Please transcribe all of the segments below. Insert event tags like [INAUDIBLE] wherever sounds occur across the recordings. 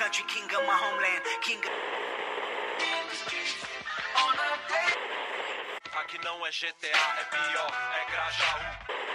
country, king of my homeland, king of... Aqui não é GTA, é pior, é Grajaú.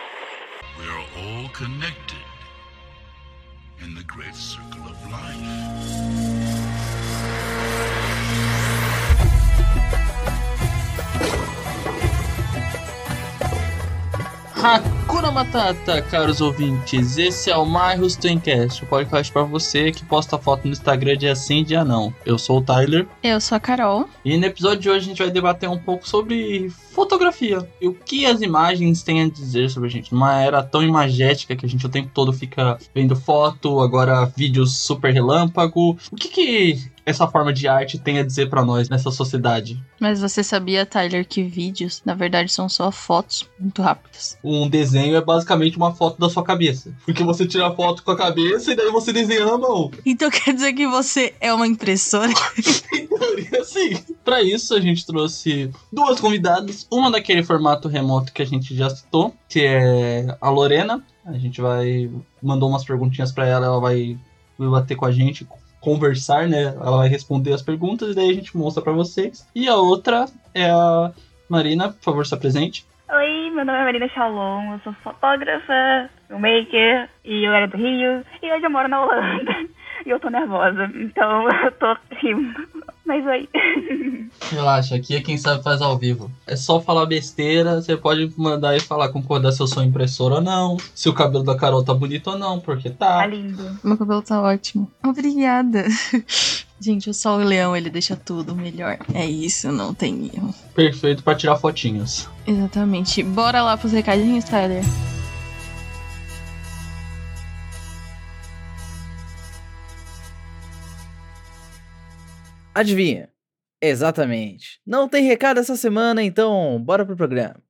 Hakuna Matata, caros ouvintes. Esse é o My Rustencast, o podcast pra você que posta foto no Instagram dia sim, dia não. Eu sou o Tyler Eu sou a Carol. e no episódio de hoje a gente vai debater um pouco sobre fotografia e o que as imagens têm a dizer sobre a gente. Numa era tão imagética que a gente o tempo todo fica vendo foto, agora vídeos super relâmpago. O que que essa forma de arte tem a dizer pra nós nessa sociedade? Mas você sabia, Tyler, que vídeos, na verdade, são só fotos muito rápidas. Um desenho é basicamente uma foto da sua cabeça. Porque você tira a foto com a cabeça e daí você desenha na mão. Então quer dizer que você é uma impressora? Em [LAUGHS] teoria, sim. Pra isso, a gente trouxe duas convidadas. Uma daquele formato remoto que a gente já citou, que é a Lorena. A gente vai. Mandou umas perguntinhas pra ela, ela vai bater com a gente, conversar, né? Ela vai responder as perguntas e daí a gente mostra pra vocês. E a outra é a Marina, por favor, se apresente. Oi, meu nome é Marina Shalom, eu sou fotógrafa, filmmaker, e eu era do Rio, e hoje eu moro na Holanda. [LAUGHS] E eu tô nervosa, então [LAUGHS] eu tô rindo. Mas oi. [LAUGHS] Relaxa, aqui é quem sabe faz ao vivo. É só falar besteira, você pode mandar e falar concordar se eu sou impressora ou não, se o cabelo da Carol tá bonito ou não, porque Tá tá. lindo. Meu cabelo tá ótimo. Obrigada. [LAUGHS] Gente, o sol e o leão, ele deixa tudo melhor. É isso, não tem erro. Perfeito pra tirar fotinhos. Exatamente. Bora lá pros recadinhos, Tyler? Adivinha? Exatamente. Não tem recado essa semana, então bora pro programa.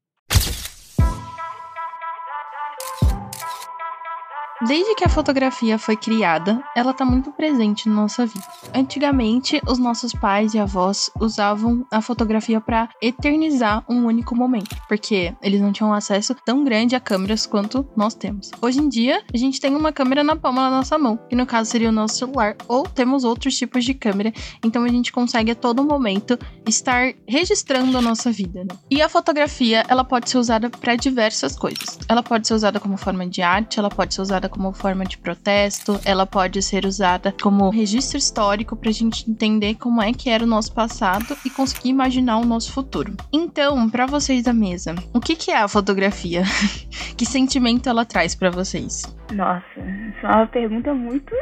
Desde que a fotografia foi criada, ela está muito presente na nossa vida. Antigamente, os nossos pais e avós usavam a fotografia para eternizar um único momento, porque eles não tinham acesso tão grande a câmeras quanto nós temos. Hoje em dia, a gente tem uma câmera na palma da nossa mão, que no caso seria o nosso celular, ou temos outros tipos de câmera, então a gente consegue a todo momento estar registrando a nossa vida. né? E a fotografia, ela pode ser usada para diversas coisas. Ela pode ser usada como forma de arte, ela pode ser usada como forma de protesto, ela pode ser usada como registro histórico para a gente entender como é que era o nosso passado e conseguir imaginar o nosso futuro. Então, para vocês da mesa, o que, que é a fotografia? [LAUGHS] que sentimento ela traz para vocês? Nossa, isso é uma pergunta muito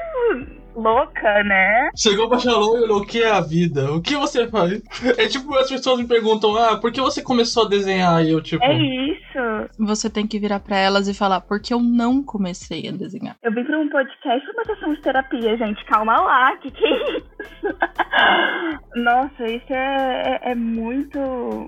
louca, né? Chegou pra Shalom e olhou o que é a vida? O que você faz? [LAUGHS] É tipo, as pessoas me perguntam, ah, por que você começou a desenhar? E eu, tipo, É isso. Você tem que virar para elas e falar porque eu não comecei a desenhar. Eu vim pra um podcast pra uma sessão de terapia, gente. Calma lá, que que é isso? [LAUGHS] Nossa, isso é, é, é muito,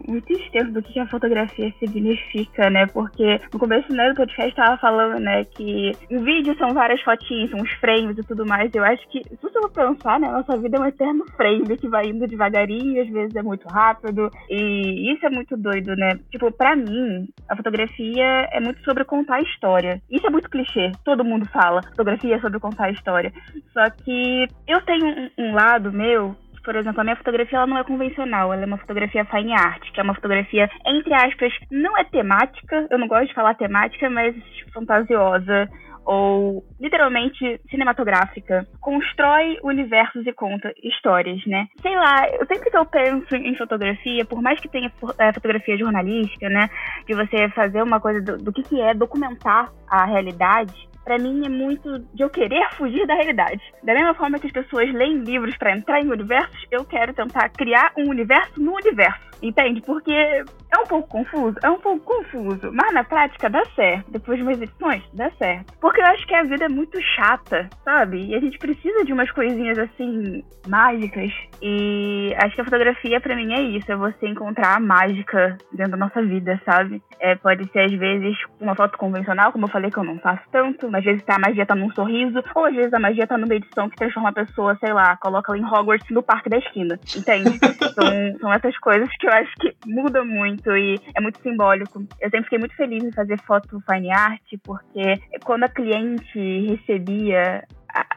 muito extenso do que a fotografia significa, né? Porque no começo né, do podcast tava falando, né, que o vídeo são várias fotinhas, são uns frames e tudo mais. Eu acho que, se você for pensar, né, nossa vida é um eterno frame que vai indo devagarinho, às vezes é muito rápido. E isso é muito doido, né? Tipo, pra mim, a fotografia é muito sobre contar história. Isso é muito clichê, todo mundo fala. Fotografia é sobre contar história. Só que eu tenho um, um lado meu por exemplo, a minha fotografia ela não é convencional, ela é uma fotografia fine art, que é uma fotografia, entre aspas, não é temática, eu não gosto de falar temática, mas fantasiosa, ou literalmente cinematográfica. Constrói universos e conta histórias, né? Sei lá, eu sempre que eu penso em fotografia, por mais que tenha é, fotografia jornalística, né? De você fazer uma coisa do, do que, que é documentar a realidade, para mim é muito de eu querer fugir da realidade. Da mesma forma que as pessoas leem livros para entrar em universos, eu quero tentar criar um universo no universo. Entende? Porque é um pouco confuso, é um pouco confuso, mas na prática dá certo. Depois de umas edições, dá certo. Porque eu acho que a vida é muito chata, sabe? E a gente precisa de umas coisinhas assim, mágicas. E acho que a fotografia para mim é isso, é você encontrar a mágica dentro da nossa vida, sabe? É, pode ser às vezes uma foto convencional, como eu falei que eu não faço tanto, às vezes a magia tá num sorriso, ou às vezes a magia tá numa edição que transforma a pessoa, sei lá, coloca ela em Hogwarts no parque da esquina. Entende? são, [LAUGHS] são essas coisas que eu acho que muda muito e é muito simbólico. Eu sempre fiquei muito feliz em fazer foto fine art, porque quando a cliente recebia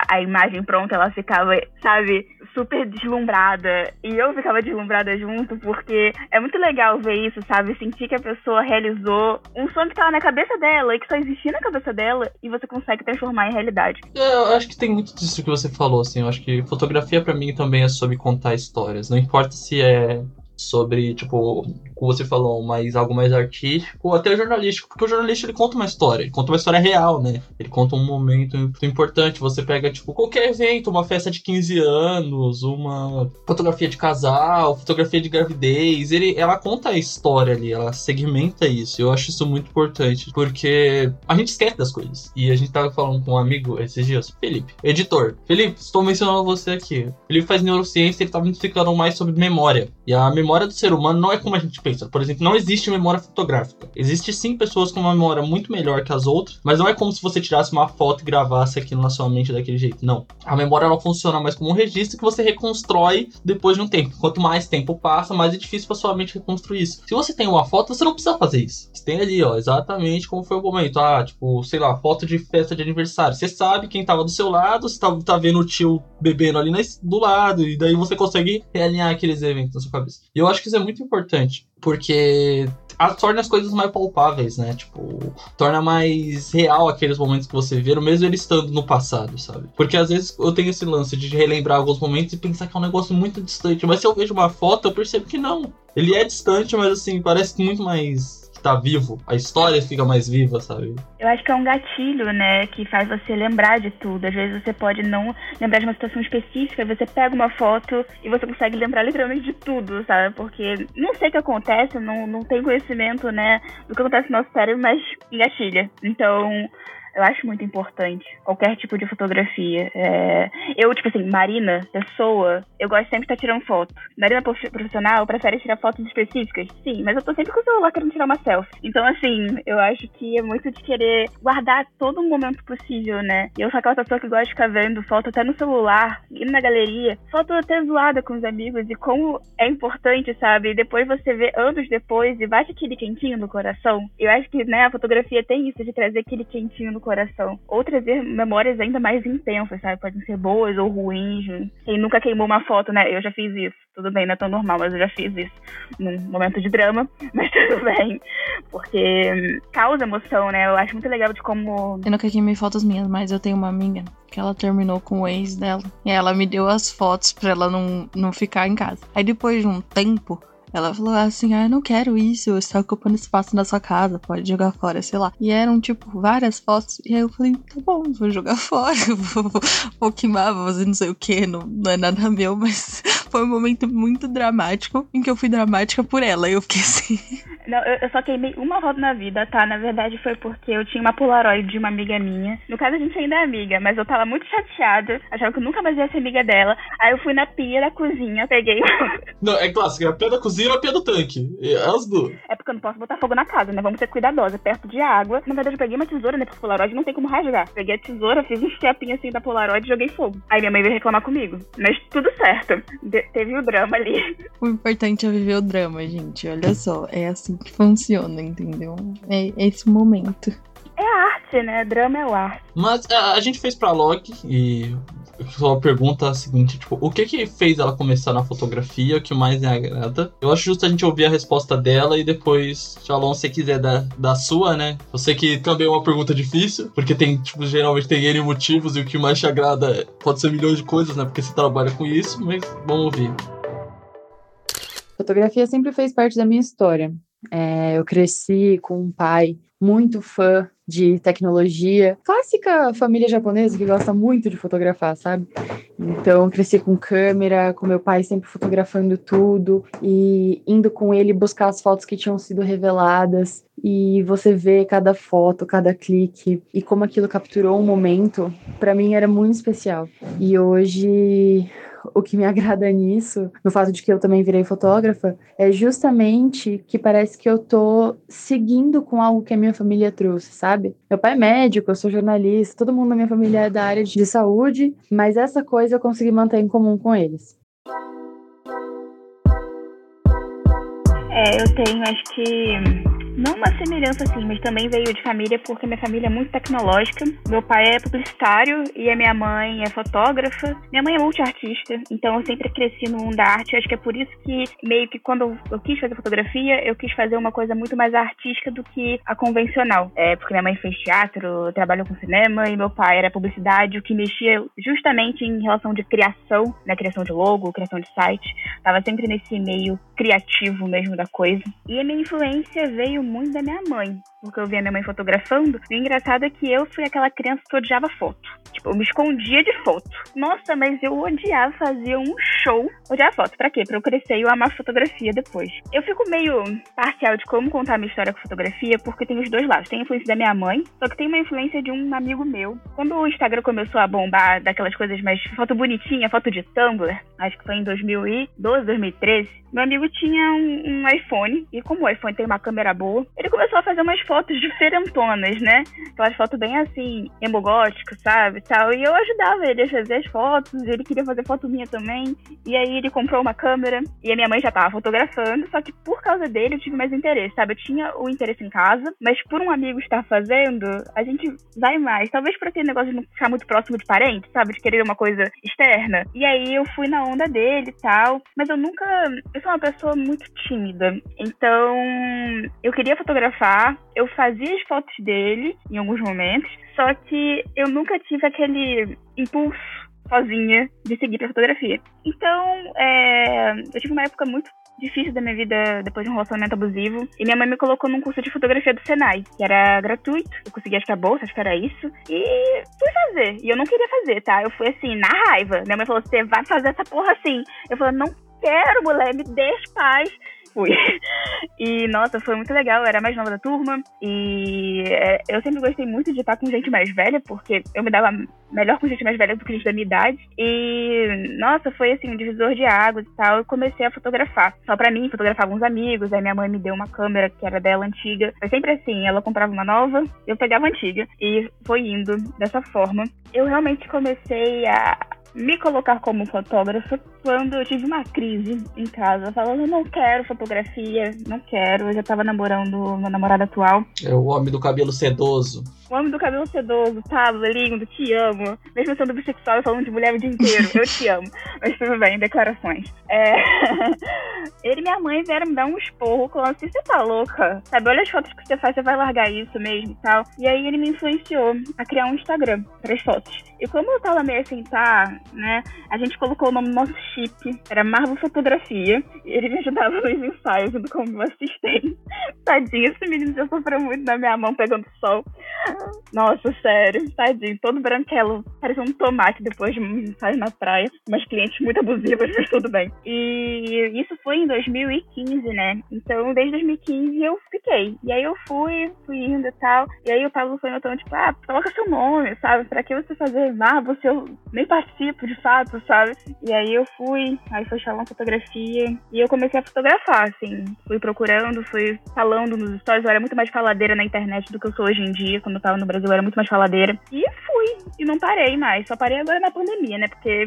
a, imagem pronta, ela ficava, sabe, super deslumbrada. E eu ficava deslumbrada junto, porque é muito legal ver isso, sabe? Sentir que a pessoa realizou um sonho que tava na cabeça dela e que só existia na cabeça dela e você consegue transformar em realidade. É, Eu acho que tem muito disso que você falou, assim. Eu acho que fotografia pra mim também é sobre contar histórias. Não importa se é sobre, tipo, como você falou, mais algo mais artístico até jornalístico, porque o jornalista ele conta uma história, ele conta uma história real, né? Ele conta um momento importante. Você pega, tipo, qualquer evento, uma festa de 15 anos, uma fotografia de casal, fotografia de gravidez, ele, ela conta a história ali, ela segmenta isso. Eu acho isso muito importante, porque a gente esquece das coisas. E a gente tava falando com um amigo esses dias, Felipe, editor. Felipe, estou mencionando você aqui. Felipe faz neurociência, ele tava me explicando mais sobre memória. E a memória do ser humano não é como a gente pensa. Por exemplo, não existe memória fotográfica. Existe sim pessoas com uma memória muito melhor que as outras, mas não é como se você tirasse uma foto e gravasse aquilo na sua mente daquele jeito. Não. A memória ela funciona mais como um registro que você reconstrói depois de um tempo. Quanto mais tempo passa, mais é difícil para sua mente reconstruir isso. Se você tem uma foto, você não precisa fazer isso. Você tem ali, ó, exatamente como foi o momento. Ah, tipo, sei lá, foto de festa de aniversário. Você sabe quem tava do seu lado, você tá, tá vendo o tio bebendo ali na, do lado, e daí você consegue realinhar aqueles eventos na sua cabeça. E eu acho que isso é muito importante, porque a- torna as coisas mais palpáveis, né? Tipo, torna mais real aqueles momentos que você viram, mesmo ele estando no passado, sabe? Porque às vezes eu tenho esse lance de relembrar alguns momentos e pensar que é um negócio muito distante, mas se eu vejo uma foto, eu percebo que não. Ele é distante, mas assim, parece muito mais tá vivo. A história fica mais viva, sabe? Eu acho que é um gatilho, né, que faz você lembrar de tudo. Às vezes você pode não lembrar de uma situação específica, você pega uma foto e você consegue lembrar literalmente de tudo, sabe? Porque não sei o que acontece, não, não tenho conhecimento, né, do que acontece no nosso cérebro, mas engatilha. Então, eu acho muito importante qualquer tipo de fotografia. É, Eu, tipo assim, Marina, pessoa, eu gosto sempre de estar tirando foto. Marina prof- profissional prefere tirar fotos específicas? Sim, mas eu tô sempre com o celular querendo tirar uma selfie. Então, assim, eu acho que é muito de querer guardar todo momento possível, né? Eu sou aquela pessoa que gosta de ficar vendo foto até no celular, indo na galeria, foto até zoada com os amigos, e como é importante, sabe? E depois você vê anos depois e bate aquele quentinho no coração. Eu acho que, né, a fotografia tem isso de trazer aquele quentinho no coração. Ou trazer memórias ainda mais intensas, sabe? Podem ser boas ou ruins. Quem nunca queimou uma foto, né? Eu já fiz isso. Tudo bem, não é tão normal, mas eu já fiz isso. Num momento de drama, [LAUGHS] mas tudo bem. Porque hum, causa emoção, né? Eu acho muito legal de como. Eu nunca queimei fotos minhas, mas eu tenho uma amiga que ela terminou com o ex dela. E ela me deu as fotos pra ela não, não ficar em casa. Aí depois de um tempo, ela falou assim: Ah, eu não quero isso, você tá ocupando espaço na sua casa, pode jogar fora, sei lá. E eram, tipo, várias fotos. E aí eu falei: Tá bom, vou jogar [LAUGHS] fora, vou, vou queimar, vou fazer não sei o que, não, não é nada meu, [LAUGHS] mas foi um momento muito dramático em que eu fui dramática por ela. E eu fiquei assim. [LAUGHS] Não, eu, eu só queimei uma foto na vida, tá? Na verdade foi porque eu tinha uma Polaroid de uma amiga minha. No caso, a gente ainda é amiga, mas eu tava muito chateada, achava que eu nunca mais ia ser amiga dela. Aí eu fui na pia da cozinha, peguei. Não, é clássico, é a pia da cozinha e a pia do tanque. É as duas. é porque eu não posso botar fogo na casa, né? Vamos ser cuidadosa, perto de água. Na verdade, eu peguei uma tesoura, né? Porque Polaroid não tem como rasgar. Peguei a tesoura, fiz um stepinho assim da Polaroid e joguei fogo. Aí minha mãe veio reclamar comigo. Mas tudo certo. De- teve o drama ali. O importante é viver o drama, gente. Olha só, é assim que funciona, entendeu? É esse momento. Arte, né? Drama é o arte. Mas a, a gente fez pra Log e só pergunta é a seguinte, tipo, o que que fez ela começar na fotografia, o que mais lhe agrada? Eu acho justo a gente ouvir a resposta dela e depois, Shalom, se você quiser dar da sua, né? Eu sei que também é uma pergunta difícil, porque tem, tipo, geralmente tem N motivos e o que mais te agrada pode ser milhões de coisas, né? Porque você trabalha com isso, mas vamos ouvir. Fotografia sempre fez parte da minha história. É, eu cresci com um pai muito fã de tecnologia, clássica família japonesa que gosta muito de fotografar, sabe? Então, cresci com câmera, com meu pai sempre fotografando tudo e indo com ele buscar as fotos que tinham sido reveladas. E você vê cada foto, cada clique e como aquilo capturou um momento, para mim era muito especial. E hoje o que me agrada [LAUGHS] nisso, no fato de que eu também virei fotógrafa, é justamente que parece que eu tô seguindo com algo que a minha família trouxe, sabe? Meu pai é médico, eu sou jornalista, todo mundo na minha família é da área de saúde, mas essa coisa eu consegui manter em comum com eles. É, eu tenho, acho que não uma semelhança assim, mas também veio de família porque minha família é muito tecnológica. Meu pai é publicitário e a minha mãe é fotógrafa. Minha mãe é multiartista, então eu sempre cresci no mundo da arte. Acho que é por isso que meio que quando eu quis fazer fotografia, eu quis fazer uma coisa muito mais artística do que a convencional. É porque minha mãe fez teatro, trabalhou com cinema e meu pai era publicidade, o que mexia justamente em relação de criação, na né, criação de logo, criação de site. Tava sempre nesse meio criativo mesmo da coisa. E a minha influência veio muito da minha mãe porque eu via minha mãe fotografando. E o engraçado é que eu fui aquela criança que odiava foto. Tipo, eu me escondia de foto. Nossa, mas eu odiava fazer um show. Odiar foto. Pra quê? Pra eu crescer e eu amar fotografia depois. Eu fico meio parcial de como contar a minha história com fotografia, porque tem os dois lados. Tem a influência da minha mãe, só que tem uma influência de um amigo meu. Quando o Instagram começou a bombar daquelas coisas mais foto bonitinha, foto de Tumblr, acho que foi em 2012, 2013, meu amigo tinha um, um iPhone, e como o iPhone tem uma câmera boa, ele começou a fazer umas fotos [LAUGHS] diferentonas, né? Aquelas fotos bem assim, emogótico, sabe? Tal. E eu ajudava ele a fazer as fotos, ele queria fazer foto minha também. E aí ele comprou uma câmera e a minha mãe já tava fotografando, só que por causa dele eu tive mais interesse, sabe? Eu tinha o interesse em casa, mas por um amigo estar fazendo, a gente vai mais. Talvez por aquele negócio de não ficar muito próximo de parente, sabe? De querer uma coisa externa. E aí eu fui na onda dele e tal, mas eu nunca. Eu sou uma pessoa muito tímida. Então, eu queria fotografar, eu fazia as fotos dele em alguns momentos, só que eu nunca tive aquele impulso sozinha de seguir pra fotografia. Então, é, eu tive uma época muito difícil da minha vida depois de um relacionamento abusivo. E minha mãe me colocou num curso de fotografia do Senai, que era gratuito. Eu consegui, que a bolsa, acho que era isso. E fui fazer. E eu não queria fazer, tá? Eu fui assim, na raiva. Minha mãe falou: você vai fazer essa porra assim. Eu falei: não quero, mulher, me deixe paz fui. [LAUGHS] E, nossa, foi muito legal. Eu era mais nova da turma. E é, eu sempre gostei muito de estar com gente mais velha, porque eu me dava melhor com gente mais velha do que gente da minha idade. E, nossa, foi assim, um divisor de águas e tal. Eu comecei a fotografar. Só pra mim, fotografava uns amigos. Aí minha mãe me deu uma câmera que era dela antiga. Foi sempre assim: ela comprava uma nova, eu pegava a antiga. E foi indo dessa forma. Eu realmente comecei a me colocar como fotógrafa quando eu tive uma crise em casa, falando, não quero fotografia, não quero. Eu já tava namorando meu namorado atual. É o homem do cabelo sedoso. O homem do cabelo sedoso, Pablo, lindo, te amo. Mesmo sendo bissexual falando de mulher o dia inteiro, eu te amo. Mas tudo bem, declarações. É... [LAUGHS] Ele e minha mãe vieram me dar um esporro, falando assim, você tá louca? Sabe, olha as fotos que você faz, você vai largar isso mesmo e tal. E aí ele me influenciou a criar um Instagram para as fotos. E como eu tava meio assim, tá, né, a gente colocou o nome no nosso chip, era Marvel Fotografia. E ele me ajudava nos ensaios, junto como meu assistente. [LAUGHS] Tadinho, esse menino já sofreu muito na minha mão pegando sol. Nossa, sério, tadinho, todo branquelo, parecia um tomate depois de um ensaio na praia. Umas clientes muito abusivas, mas tudo bem. E isso foi em 2015, né? Então, desde 2015 eu fiquei. E aí eu fui, fui indo e tal. E aí o Pablo foi notando, tipo, ah, coloca seu nome, sabe? Pra que você fazer Marvel se eu nem participo de fato, sabe? E aí eu fui, aí foi chamar fotografia. E eu comecei a fotografar, assim. Fui procurando, fui falando nos stories. Eu era muito mais faladeira na internet do que eu sou hoje em dia. Quando eu tava no Brasil, eu era muito mais faladeira. E fui. E não parei mais. Só parei agora na pandemia, né? Porque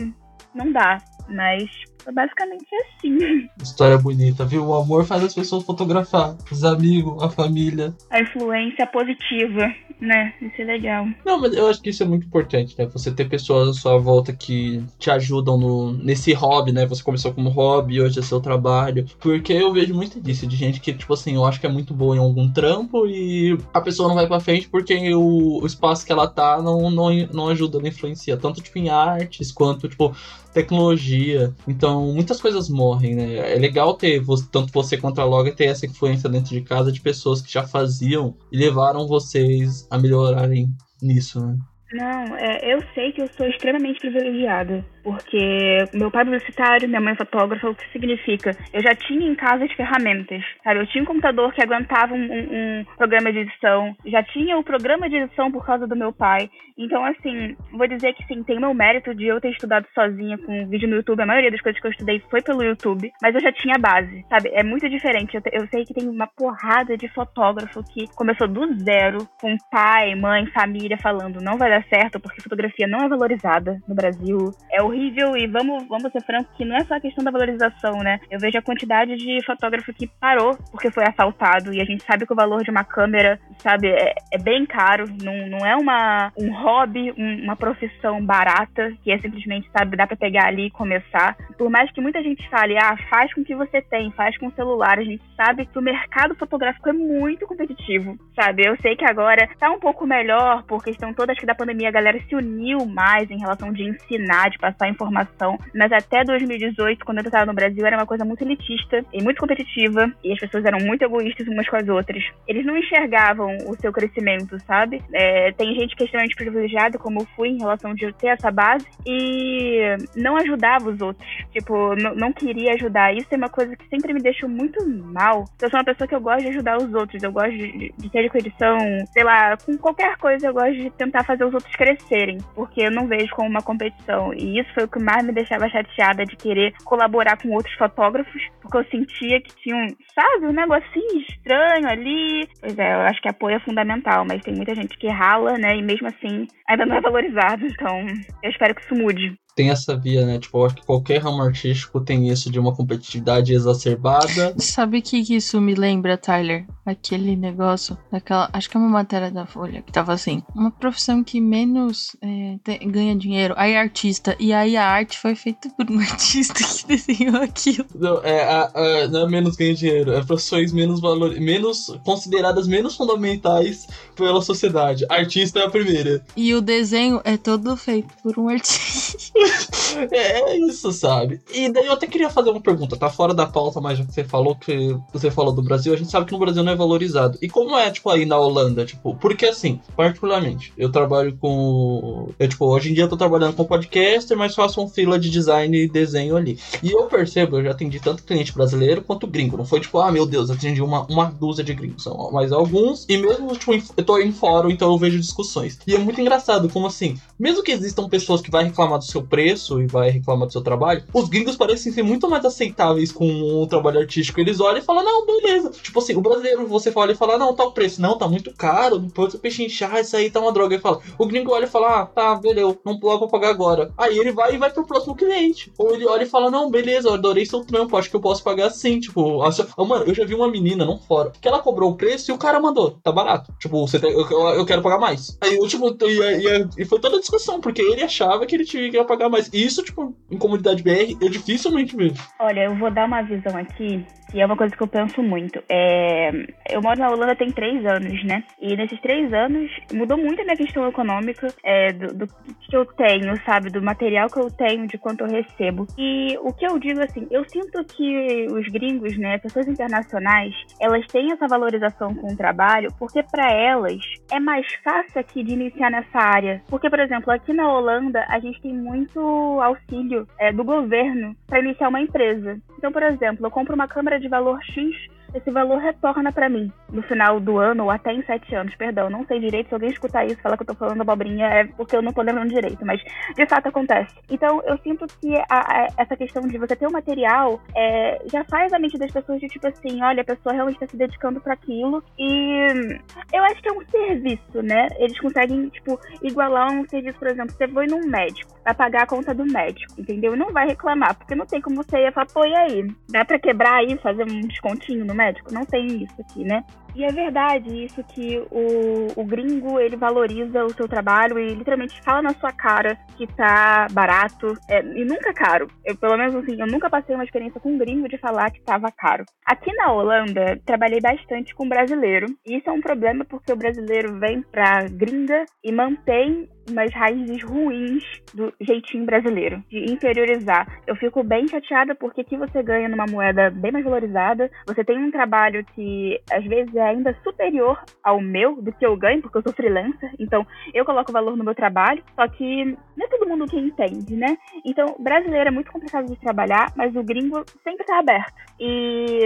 não dá. Mas basicamente assim. [LAUGHS] História bonita, viu? O amor faz as pessoas fotografar. Os amigos, a família. A influência positiva, né? Isso é legal. Não, mas eu acho que isso é muito importante, né? Você ter pessoas à sua volta que te ajudam no, nesse hobby, né? Você começou como hobby, hoje é seu trabalho. Porque eu vejo muito disso, de gente que, tipo assim, eu acho que é muito boa em algum trampo e a pessoa não vai pra frente porque o, o espaço que ela tá não, não, não ajuda, não influencia. Tanto, tipo, em artes, quanto, tipo, tecnologia. Então, muitas coisas morrem, né? É legal ter, tanto você quanto a Loga, ter essa influência dentro de casa de pessoas que já faziam e levaram vocês a melhorarem nisso, né? Não, é, eu sei que eu sou extremamente privilegiada porque meu pai é publicitário, minha mãe é fotógrafa, o que significa? Eu já tinha em casa as ferramentas, sabe? Eu tinha um computador que aguentava um, um, um, programa de edição, já tinha o programa de edição por causa do meu pai. Então, assim, vou dizer que sim, tem meu mérito de eu ter estudado sozinha com vídeo no YouTube. A maioria das coisas que eu estudei foi pelo YouTube, mas eu já tinha base, sabe? É muito diferente. Eu, eu sei que tem uma porrada de fotógrafo que começou do zero, com pai, mãe, família falando não vai dar certo porque fotografia não é valorizada no Brasil. É horrível e vamos, vamos ser francos que não é só a questão da valorização, né? Eu vejo a quantidade de fotógrafo que parou porque foi assaltado e a gente sabe que o valor de uma câmera, sabe, é, é bem caro, não, não é uma, um hobby, um, uma profissão barata, que é simplesmente, sabe, dá pra pegar ali e começar. Por mais que muita gente fale, ah, faz com o que você tem, faz com o celular, a gente sabe que o mercado fotográfico é muito competitivo, sabe? Eu sei que agora tá um pouco melhor por questão toda, que da pandemia a galera se uniu mais em relação de ensinar, de passar informação, mas até 2018, quando eu estava no Brasil, era uma coisa muito elitista e muito competitiva, e as pessoas eram muito egoístas umas com as outras. Eles não enxergavam o seu crescimento, sabe? É, tem gente que é extremamente privilegiada, como eu fui, em relação de ter essa base, e não ajudava os outros. Tipo, não queria ajudar. Isso é uma coisa que sempre me deixou muito mal. Eu sou uma pessoa que eu gosto de ajudar os outros, eu gosto de, de ter com edição, sei lá, com qualquer coisa eu gosto de tentar fazer os outros crescerem, porque eu não vejo como uma competição. E isso foi o que mais me deixava chateada de querer colaborar com outros fotógrafos, porque eu sentia que tinha um, sabe, um negocinho estranho ali. Pois é, eu acho que apoio é fundamental, mas tem muita gente que rala, né, e mesmo assim ainda não é valorizado. Então, eu espero que isso mude tem essa via, né? Tipo, eu acho que qualquer ramo artístico tem isso de uma competitividade exacerbada. [LAUGHS] Sabe o que, que isso me lembra, Tyler? Aquele negócio, daquela. Acho que é uma matéria da Folha que tava assim. Uma profissão que menos é, te, ganha dinheiro. Aí artista. E aí a arte foi feita por um [LAUGHS] artista que desenhou aquilo. Não, é, a, a, não é menos ganha dinheiro. É profissões menos valor, menos consideradas menos fundamentais pela sociedade. Artista é a primeira. E o desenho é todo feito por um artista. [LAUGHS] [LAUGHS] é isso, sabe? E daí eu até queria fazer uma pergunta, tá fora da pauta, mas já que você falou que você falou do Brasil, a gente sabe que no Brasil não é valorizado. E como é, tipo, aí na Holanda, tipo, porque assim, particularmente, eu trabalho com. Eu, tipo, hoje em dia eu tô trabalhando com podcaster, mas faço um fila de design e desenho ali. E eu percebo, eu já atendi tanto cliente brasileiro quanto gringo. Não foi tipo, ah, meu Deus, atendi uma, uma dúzia de gringos, são mais alguns. E mesmo, tipo, eu tô em fórum, então eu vejo discussões. E é muito engraçado, como assim, mesmo que existam pessoas que vai reclamar do seu preço e vai reclamar do seu trabalho, os gringos parecem ser muito mais aceitáveis com o trabalho artístico. Eles olham e falam, não, beleza. Tipo assim, o brasileiro, você fala e fala, não, tá o preço. Não, tá muito caro, depois o peixe inchar, isso aí tá uma droga. Ele fala, o gringo olha e fala, ah, tá, beleza, não vou pagar agora. Aí ele vai e vai pro próximo cliente. Ou ele olha e fala, não, beleza, eu adorei seu trampo, acho que eu posso pagar assim. Tipo, acho... oh, mano, eu já vi uma menina, não fora, que ela cobrou o preço e o cara mandou, tá barato. Tipo, você tem... eu, eu, quero pagar mais. Aí eu, tipo, e, e, e foi toda a discussão, porque ele achava que ele tinha que pagar mais. E isso, tipo, em comunidade BR, eu dificilmente vejo. Olha, eu vou dar uma visão aqui, que é uma coisa que eu penso muito. É... Eu moro na Holanda tem três anos, né? E nesses três anos mudou muito a minha questão econômica, é, do, do que eu tenho, sabe? Do material que eu tenho, de quanto eu recebo. E o que eu digo assim, eu sinto que os gringos, né, pessoas internacionais, elas têm essa valorização com o trabalho, porque para elas é mais fácil aqui de iniciar nessa área. Porque, por exemplo, aqui na Holanda a gente tem muito auxílio é, do governo para iniciar uma empresa. Então, por exemplo, eu compro uma câmera de valor X esse valor retorna para mim no final do ano ou até em sete anos, perdão. Não sei direito, se alguém escutar isso falar que eu tô falando abobrinha, é porque eu não tô lembrando direito, mas de fato acontece. Então eu sinto que a, a, essa questão de você ter o um material é, já faz a mente das pessoas de tipo assim, olha, a pessoa realmente tá se dedicando para aquilo e eu acho que é um serviço, né? Eles conseguem, tipo, igualar um serviço, por exemplo, você foi num médico, vai pagar a conta do médico, entendeu? E não vai reclamar, porque não tem como você ia falar, pô, e aí? Dá pra quebrar aí, fazer um descontinho no médico? Não tem isso aqui, né? E é verdade isso que o, o gringo, ele valoriza o seu trabalho e literalmente fala na sua cara que tá barato é, e nunca caro. Eu, pelo menos assim, eu nunca passei uma experiência com um gringo de falar que tava caro. Aqui na Holanda, trabalhei bastante com brasileiro. E isso é um problema porque o brasileiro vem pra gringa e mantém umas raízes ruins do jeitinho brasileiro, de interiorizar. Eu fico bem chateada porque aqui você ganha numa moeda bem mais valorizada, você tem um trabalho que às vezes é ainda superior ao meu, do que eu ganho, porque eu sou freelancer, então eu coloco valor no meu trabalho, só que não é todo mundo que entende, né? Então, brasileiro é muito complicado de trabalhar, mas o gringo sempre tá aberto. E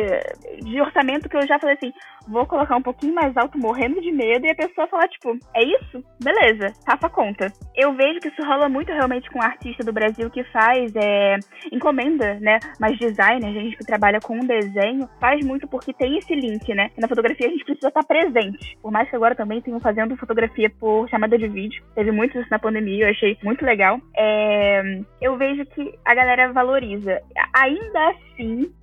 de orçamento que eu já falei assim, vou colocar um pouquinho mais alto, morrendo de medo, e a pessoa falar, tipo, é isso? Beleza, faça a conta. Eu vejo que isso rola muito realmente com um artista do Brasil que faz é, encomenda, né? Mas designer, gente que trabalha com um desenho, faz muito porque tem esse link, né? E na fotografia a gente precisa estar presente. Por mais que agora também tenham fazendo fotografia por chamada de vídeo. Teve muito isso na pandemia, eu achei muito legal. É, eu vejo que a galera valoriza. Ainda assim,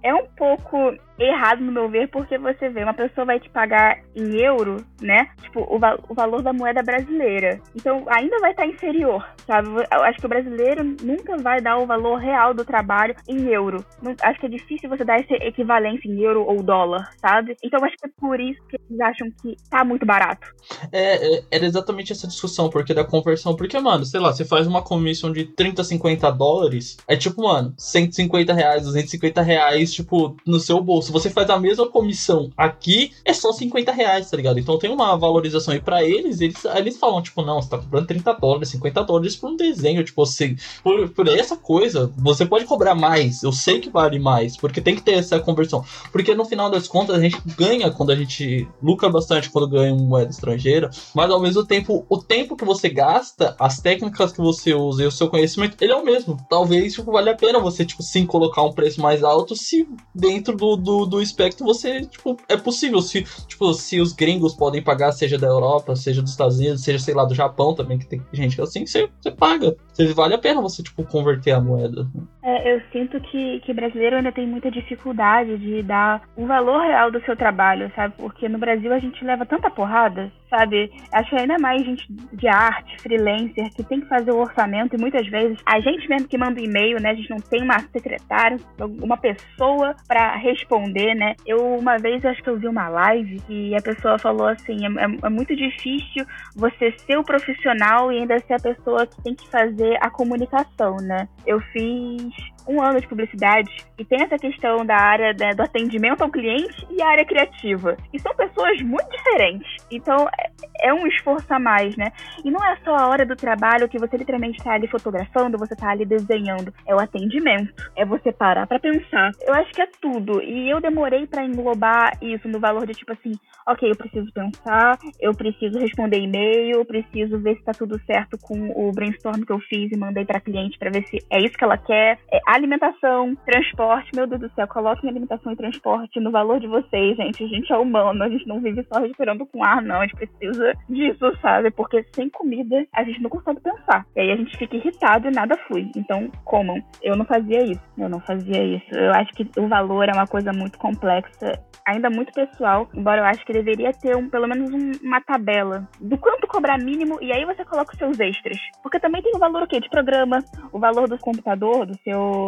é um pouco errado no meu ver, porque você vê, uma pessoa vai te pagar em euro, né? Tipo, o, va o valor da moeda brasileira. Então, ainda vai estar inferior, sabe? Eu acho que o brasileiro nunca vai dar o valor real do trabalho em euro. Não, acho que é difícil você dar essa equivalência em euro ou dólar, sabe? Então, acho que é por isso que eles acham que tá muito barato. É, é, era exatamente essa discussão, porque da conversão. Porque, mano, sei lá, você faz uma comissão de 30, 50 dólares, é tipo, mano, 150 reais, 250 reais, tipo, no seu bolso. Você faz a mesma comissão aqui, é só 50 reais, tá ligado? Então tem uma valorização. E pra eles, eles, eles falam, tipo, não, você tá cobrando 30 dólares, 50 dólares por um desenho. Tipo, você, por, por essa coisa, você pode cobrar mais. Eu sei que vale mais, porque tem que ter essa conversão. Porque no final das contas, a gente ganha quando a gente lucra bastante quando ganha moeda estrangeira, mas ao mesmo tempo, o tempo que você gasta, as técnicas que você usa e o seu conhecimento, ele é o mesmo. Talvez, tipo, vale a pena você, tipo, sim, colocar um preço mais alto se dentro do, do, do espectro você, tipo, é possível. Se, tipo, se os gringos podem pagar, seja da Europa, seja dos Estados Unidos, seja, sei lá, do Japão também, que tem gente que é assim, você, você paga. Você, vale a pena você, tipo, converter a moeda. É, eu sinto que, que brasileiro ainda tem muita dificuldade de dar o valor real do seu trabalho, sabe? Porque no Brasil a gente leva tanta porrada, sabe? Acho ainda mais gente de arte, freelancer, que tem que fazer o orçamento e muitas vezes a gente mesmo que manda o e-mail, né? A gente não tem uma secretária, uma pessoa para responder, né? Eu uma vez acho que eu vi uma live e a pessoa falou assim: é, é, é muito difícil você ser o profissional e ainda ser a pessoa que tem que fazer a comunicação, né? Eu fiz change um ano de publicidade e tem essa questão da área né, do atendimento ao cliente e a área criativa. E são pessoas muito diferentes. Então é, é um esforço a mais, né? E não é só a hora do trabalho que você literalmente está ali fotografando, você está ali desenhando. É o atendimento. É você parar para pensar. Eu acho que é tudo. E eu demorei para englobar isso no valor de tipo assim, ok, eu preciso pensar, eu preciso responder e-mail, eu preciso ver se tá tudo certo com o brainstorm que eu fiz e mandei para cliente para ver se é isso que ela quer. É, alimentação, transporte, meu Deus do céu, coloquem alimentação e transporte no valor de vocês, gente. A gente é humano, a gente não vive só respirando com ar, não. A gente precisa disso, sabe? Porque sem comida a gente não consegue pensar. E aí a gente fica irritado e nada flui. Então, comam. Eu não fazia isso. Eu não fazia isso. Eu acho que o valor é uma coisa muito complexa, ainda muito pessoal, embora eu acho que deveria ter um, pelo menos um, uma tabela do quanto cobrar mínimo e aí você coloca os seus extras. Porque também tem o valor o quê? De programa, o valor do computador, do seu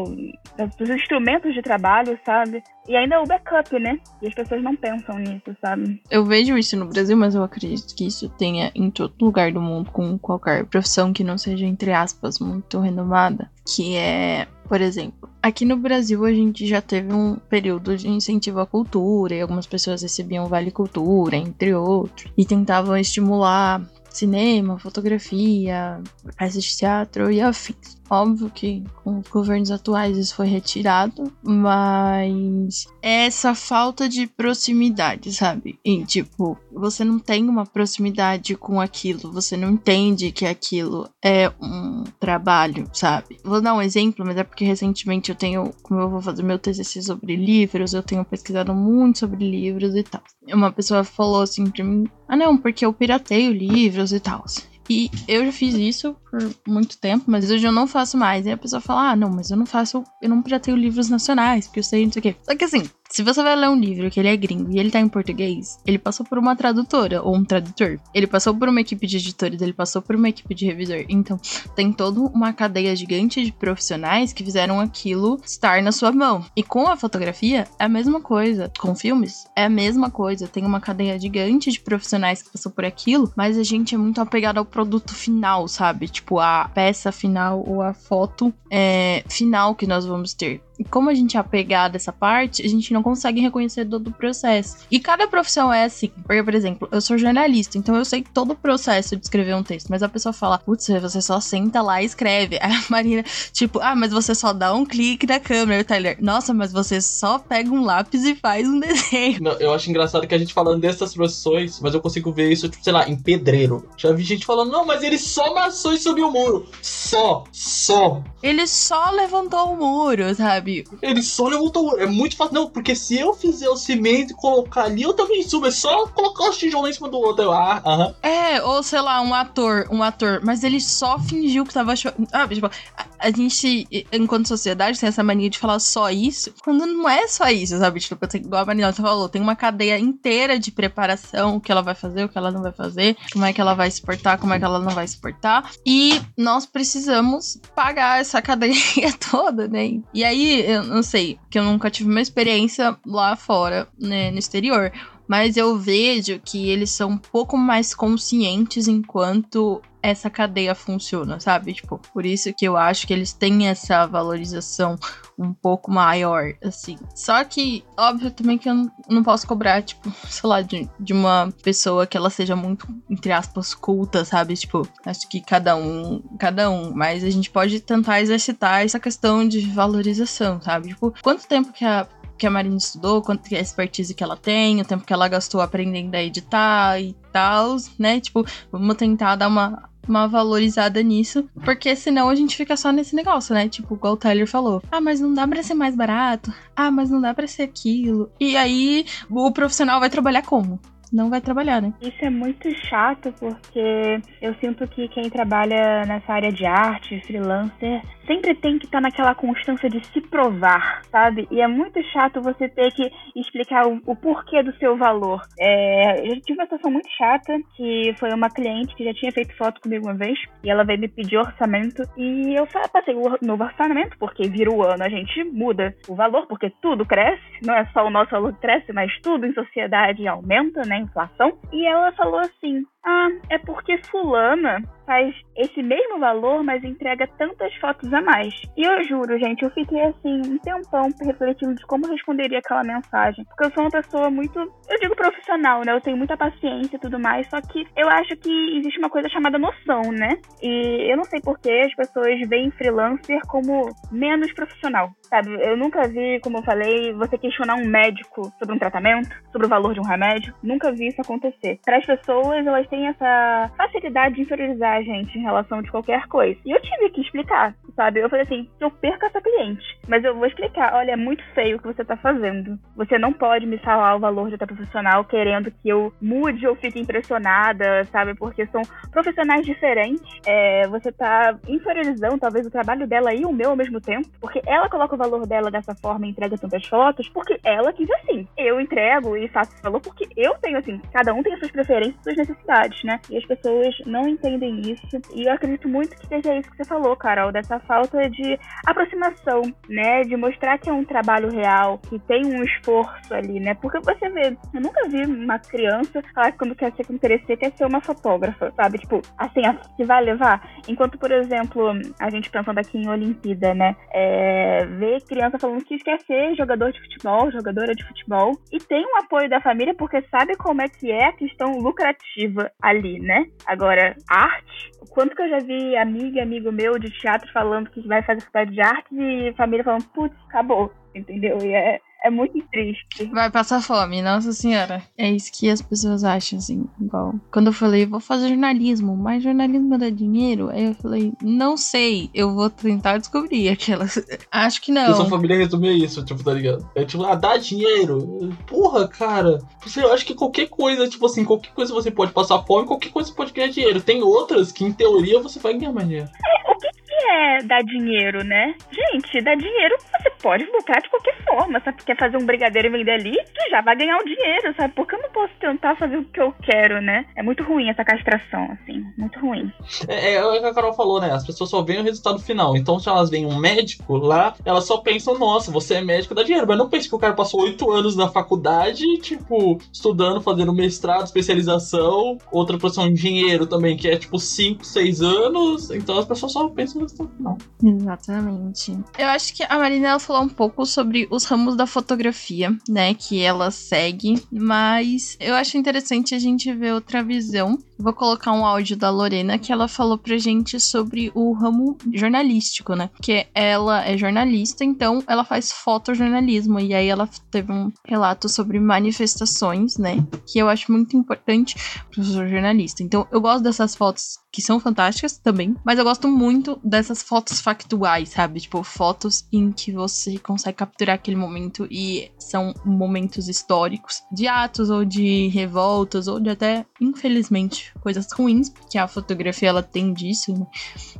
dos instrumentos de trabalho, sabe? E ainda o backup, né? E as pessoas não pensam nisso, sabe? Eu vejo isso no Brasil, mas eu acredito que isso tenha em todo lugar do mundo com qualquer profissão que não seja, entre aspas, muito renomada. Que é, por exemplo, aqui no Brasil a gente já teve um período de incentivo à cultura e algumas pessoas recebiam Vale Cultura, entre outros, e tentavam estimular cinema, fotografia, peças de teatro e afins. Óbvio que com os governos atuais isso foi retirado, mas essa falta de proximidade, sabe? E tipo, você não tem uma proximidade com aquilo, você não entende que aquilo é um trabalho, sabe? Vou dar um exemplo, mas é porque recentemente eu tenho, como eu vou fazer meu TCC sobre livros, eu tenho pesquisado muito sobre livros e tal. Uma pessoa falou assim pra mim: "Ah, não, porque eu pirateio livros e tal". E eu já fiz isso por muito tempo, mas hoje eu não faço mais. E a pessoa fala: ah, não, mas eu não faço, eu não pirateio livros nacionais, porque eu sei não sei o quê. Só que assim, se você vai ler um livro que ele é gringo e ele tá em português, ele passou por uma tradutora ou um tradutor. Ele passou por uma equipe de editores, ele passou por uma equipe de revisor. Então, tem toda uma cadeia gigante de profissionais que fizeram aquilo estar na sua mão. E com a fotografia, é a mesma coisa. Com filmes, é a mesma coisa. Tem uma cadeia gigante de profissionais que passou por aquilo, mas a gente é muito apegado ao produto final, sabe? Tipo, tipo, a peça final ou a foto é, final que nós vamos ter. E como a gente é apegado a essa parte, a gente não consegue reconhecer todo o processo. E cada profissão é assim. Porque, por exemplo, eu sou jornalista, então eu sei todo o processo de escrever um texto. Mas a pessoa fala, putz, você só senta lá e escreve. [LAUGHS] Aí a Marina, tipo, ah, mas você só dá um clique na câmera, o Tyler. Nossa, mas você só pega um lápis e faz um [LAUGHS] desenho. Não, eu acho engraçado que a gente falando dessas profissões, mas eu consigo ver isso, tipo, sei lá, em pedreiro. Já vi gente falando, não, mas ele só amassou e subiu o muro. Só, só. Ele só levantou o muro, sabe? Ele só levantou o muro. É muito fácil. Não, porque se eu fizer o cimento e colocar ali, eu também subo. É só colocar os tijolos em cima do outro. Ah, aham. É, ou sei lá, um ator, um ator, mas ele só fingiu que tava chorando. Ah, tipo, a, a gente, enquanto sociedade, tem essa mania de falar só isso, quando não é só isso, sabe? Tipo, igual a Marina falou, tem uma cadeia inteira de preparação, o que ela vai fazer, o que ela não vai fazer, como é que ela vai se portar, como é que ela não vai se portar. E nós precisamos pagar essa cadeia [LAUGHS] toda, né? E aí, eu não sei, que eu nunca tive uma experiência lá fora, né, no exterior. Mas eu vejo que eles são um pouco mais conscientes enquanto essa cadeia funciona, sabe? Tipo, por isso que eu acho que eles têm essa valorização um pouco maior, assim. Só que, óbvio também que eu não, posso cobrar, tipo, [LAUGHS] sei lá, de, de uma pessoa que ela seja muito, entre aspas, culta, sabe? Tipo, acho que cada um, cada um. Mas a gente pode tentar exercitar essa questão de valorização, sabe? Tipo, quanto tempo que a que a Marina estudou, quanto que a expertise que ela tem, o tempo que ela gastou aprendendo a editar e tal, né? Tipo, vamos tentar dar uma, uma valorizada nisso, porque senão a gente fica só nesse negócio, né? Tipo, igual o Tyler falou. Ah, mas não dá pra ser mais barato. Ah, mas não dá pra ser aquilo. E aí, o profissional vai trabalhar como? Não vai trabalhar, né? Isso é muito chato porque eu sinto que quem trabalha nessa área de arte, freelancer, sempre tem que estar naquela constância de se provar, sabe? E é muito chato você ter que explicar o, o porquê do seu valor. É, eu tive uma situação muito chata que foi uma cliente que já tinha feito foto comigo uma vez e ela veio me pedir orçamento e eu fa- passei o novo orçamento porque vira o ano a gente muda o valor porque tudo cresce, não é só o nosso valor que cresce, mas tudo em sociedade aumenta, né? Inflação. E ela falou assim: Ah, é porque fulana faz esse mesmo valor, mas entrega tantas fotos a mais. E eu juro, gente, eu fiquei assim, um tempão refletindo de como responderia aquela mensagem. Porque eu sou uma pessoa muito, eu digo profissional, né? Eu tenho muita paciência e tudo mais, só que eu acho que existe uma coisa chamada noção, né? E eu não sei por que as pessoas veem freelancer como menos profissional, sabe? Eu nunca vi, como eu falei, você questionar um médico sobre um tratamento, sobre o valor de um remédio. Nunca vi isso acontecer. Para as pessoas, elas têm essa facilidade de inferiorizar a gente em relação de qualquer coisa. E eu tive que explicar, sabe? Eu falei assim, eu perco essa cliente, mas eu vou explicar. Olha, é muito feio o que você tá fazendo. Você não pode me falar o valor de outra profissional querendo que eu mude ou fique impressionada, sabe? Porque são profissionais diferentes. É, você tá inferiorizando talvez o trabalho dela e o meu ao mesmo tempo, porque ela coloca o valor dela dessa forma e entrega tantas fotos, porque ela quis assim. Eu entrego e faço esse valor porque eu tenho assim. Cada um tem as suas preferências suas necessidades, né? E as pessoas não entendem isso. E eu acredito muito que seja isso que você falou, Carol, dessa falta de aproximação, né? De mostrar que é um trabalho real, que tem um esforço ali, né? Porque você vê, eu nunca vi uma criança falar que quando quer ser quando crescer, quer ser uma fotógrafa, sabe? Tipo, assim, que vai levar. Enquanto, por exemplo, a gente pensando aqui em Olimpíada, né? É, ver criança falando que quer ser jogador de futebol, jogadora de futebol, e tem um apoio da família porque sabe como é que é a questão lucrativa ali, né? Agora, arte, quanto que eu já vi amiga amigo meu de teatro falando que vai fazer faculdade de arte e família falando, putz, acabou, entendeu? E é, é muito triste. Vai passar fome, nossa senhora. É isso que as pessoas acham, assim. Igual. Quando eu falei, vou fazer jornalismo, mas jornalismo dá dinheiro? Aí eu falei, não sei, eu vou tentar descobrir aquelas. [LAUGHS] Acho que E sua não. família resumia isso, tipo, tá ligado? É tipo, ah, dá dinheiro. Porra, cara. Você eu acho que qualquer coisa, tipo assim, qualquer coisa você pode passar fome, qualquer coisa você pode ganhar dinheiro. Tem outras que, em teoria, você vai ganhar mais dinheiro. [LAUGHS] Que, é dar dinheiro, né? Gente, dar dinheiro você pode lucrar de qualquer forma, sabe? Quer fazer um brigadeiro e vender ali, tu já vai ganhar o dinheiro, sabe? Por que eu não posso tentar fazer o que eu quero, né? É muito ruim essa castração, assim, muito ruim. É, é o que a Carol falou, né? As pessoas só veem o resultado final. Então, se elas veem um médico lá, elas só pensam, nossa, você é médico, dá dinheiro. Mas não pense que o cara passou oito anos na faculdade, tipo, estudando, fazendo mestrado, especialização, outra profissão engenheiro também, que é tipo cinco, seis anos. Então as pessoas só pensam final. Exatamente. Eu acho que a Marina ela falou um pouco sobre os ramos da fotografia, né? Que ela segue, mas eu acho interessante a gente ver outra visão. Vou colocar um áudio da Lorena que ela falou pra gente sobre o ramo jornalístico, né? Que ela é jornalista, então ela faz fotojornalismo. E aí ela teve um relato sobre manifestações, né? Que eu acho muito importante pro jornalista. Então eu gosto dessas fotos que são fantásticas também, mas eu gosto muito dessas fotos factuais, sabe? Tipo, fotos em que você consegue capturar aquele momento e são momentos históricos de atos ou de revoltas ou de até, infelizmente, coisas ruins, porque a fotografia ela tem disso, né?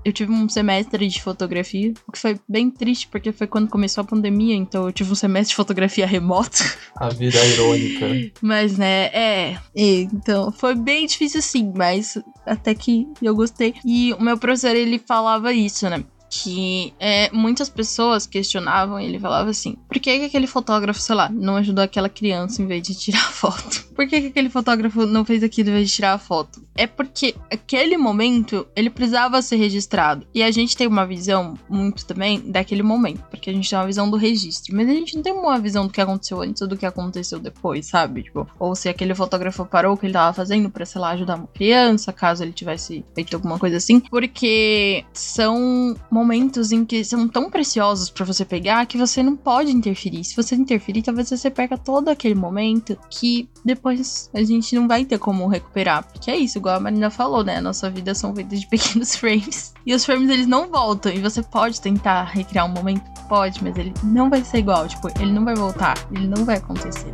Eu tive um semestre de fotografia, o que foi bem triste porque foi quando começou a pandemia, então eu tive um semestre de fotografia remoto. [LAUGHS] A vida é irônica. Mas, né, é. Então, foi bem difícil sim, mas até que eu gostei. E o meu professor, ele falava isso, né? Que é, muitas pessoas questionavam, ele falava assim: por que, que aquele fotógrafo, sei lá, não ajudou aquela criança em vez de tirar foto? [LAUGHS] Por que, que aquele fotógrafo não fez aquilo em vez de tirar a foto? É porque aquele momento ele precisava ser registrado. E a gente tem uma visão muito também daquele momento, porque a gente tem uma visão do registro, mas a gente não tem uma visão do que aconteceu antes ou do que aconteceu depois, sabe? Tipo, ou se aquele fotógrafo parou o que ele tava fazendo pra, sei lá, ajudar uma criança, caso ele tivesse feito alguma coisa assim, porque são momentos em que são tão preciosos para você pegar que você não pode interferir. Se você interferir, talvez você perca todo aquele momento que depois a gente não vai ter como recuperar. Porque é isso, igual a Marina falou, né? Nossa vida são feitas de [LAUGHS] pequenos frames. E os frames eles não voltam. E você pode tentar recriar um momento? Pode, mas ele não vai ser igual. Tipo, ele não vai voltar. Ele não vai acontecer.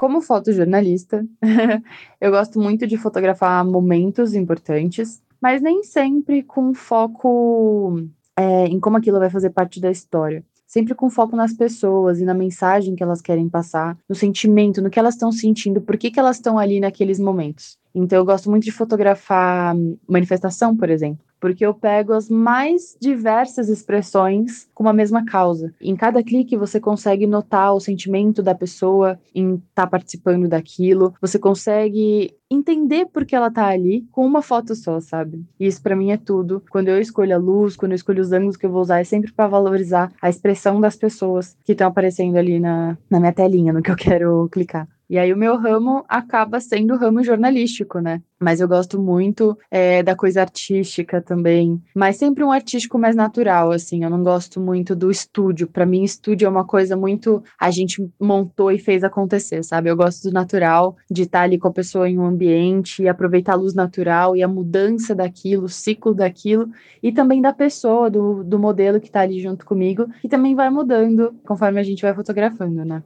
Como fotojornalista, [LAUGHS] eu gosto muito de fotografar momentos importantes, mas nem sempre com foco é, em como aquilo vai fazer parte da história. Sempre com foco nas pessoas e na mensagem que elas querem passar, no sentimento, no que elas estão sentindo, por que, que elas estão ali naqueles momentos. Então, eu gosto muito de fotografar manifestação, por exemplo, porque eu pego as mais diversas expressões com uma mesma causa. Em cada clique, você consegue notar o sentimento da pessoa em estar tá participando daquilo, você consegue entender por que ela tá ali com uma foto só, sabe? E isso para mim é tudo. Quando eu escolho a luz, quando eu escolho os ângulos que eu vou usar, é sempre para valorizar a expressão das pessoas que estão aparecendo ali na, na minha telinha, no que eu quero clicar. E aí o meu ramo acaba sendo o ramo jornalístico, né? Mas eu gosto muito é, da coisa artística também. Mas sempre um artístico mais natural, assim. Eu não gosto muito do estúdio. Para mim, estúdio é uma coisa muito. A gente montou e fez acontecer, sabe? Eu gosto do natural, de estar ali com a pessoa em um ambiente e aproveitar a luz natural e a mudança daquilo, o ciclo daquilo. E também da pessoa, do, do modelo que tá ali junto comigo, que também vai mudando conforme a gente vai fotografando, né?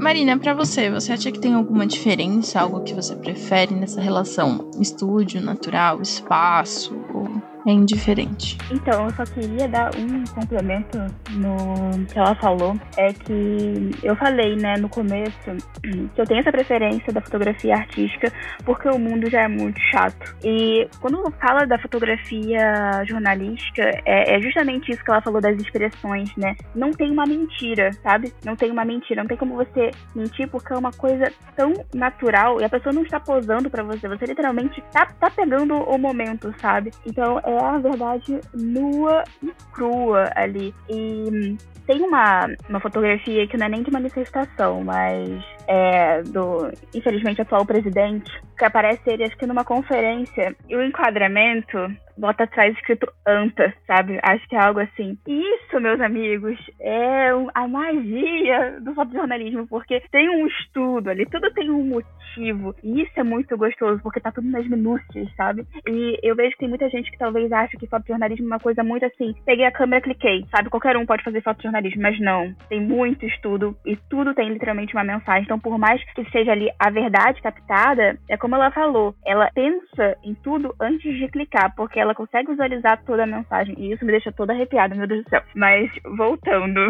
Marina, para você, você acha que tem alguma diferença, algo que você prefere nessa relação estúdio, natural, espaço? Ou é indiferente. Então, eu só queria dar um complemento no que ela falou. É que eu falei, né, no começo, [CLEARS THROAT] que eu tenho essa preferência da fotografia artística porque o mundo já é muito chato. E quando fala da fotografia jornalística, é, é justamente isso que ela falou das expressões, né? Não tem uma mentira, sabe? Não tem uma mentira. Não tem como você mentir porque é uma coisa tão natural e a pessoa não está posando para você. Você literalmente tá, tá pegando o momento, sabe? Então, é a verdade nua e crua ali. E tem uma, uma fotografia que não é nem de manifestação, mas é do, infelizmente, atual presidente, que aparece ele, acho que numa conferência, e o enquadramento bota atrás escrito ANTA, sabe? Acho que é algo assim. Isso, meus amigos, é a magia do fotojornalismo, porque tem um estudo ali, tudo tem um motivo. E isso é muito gostoso, porque tá tudo nas minúcias, sabe? E eu vejo que tem muita gente que talvez acha que fotojornalismo é uma coisa muito assim, peguei a câmera, cliquei, sabe? Qualquer um pode fazer fotojornalismo, mas não. Tem muito estudo e tudo tem literalmente uma mensagem. Então, por mais que seja ali a verdade captada, é como ela falou, ela pensa em tudo antes de clicar, porque ela consegue visualizar toda a mensagem. E isso me deixa toda arrepiada, meu Deus do céu. Mas, voltando.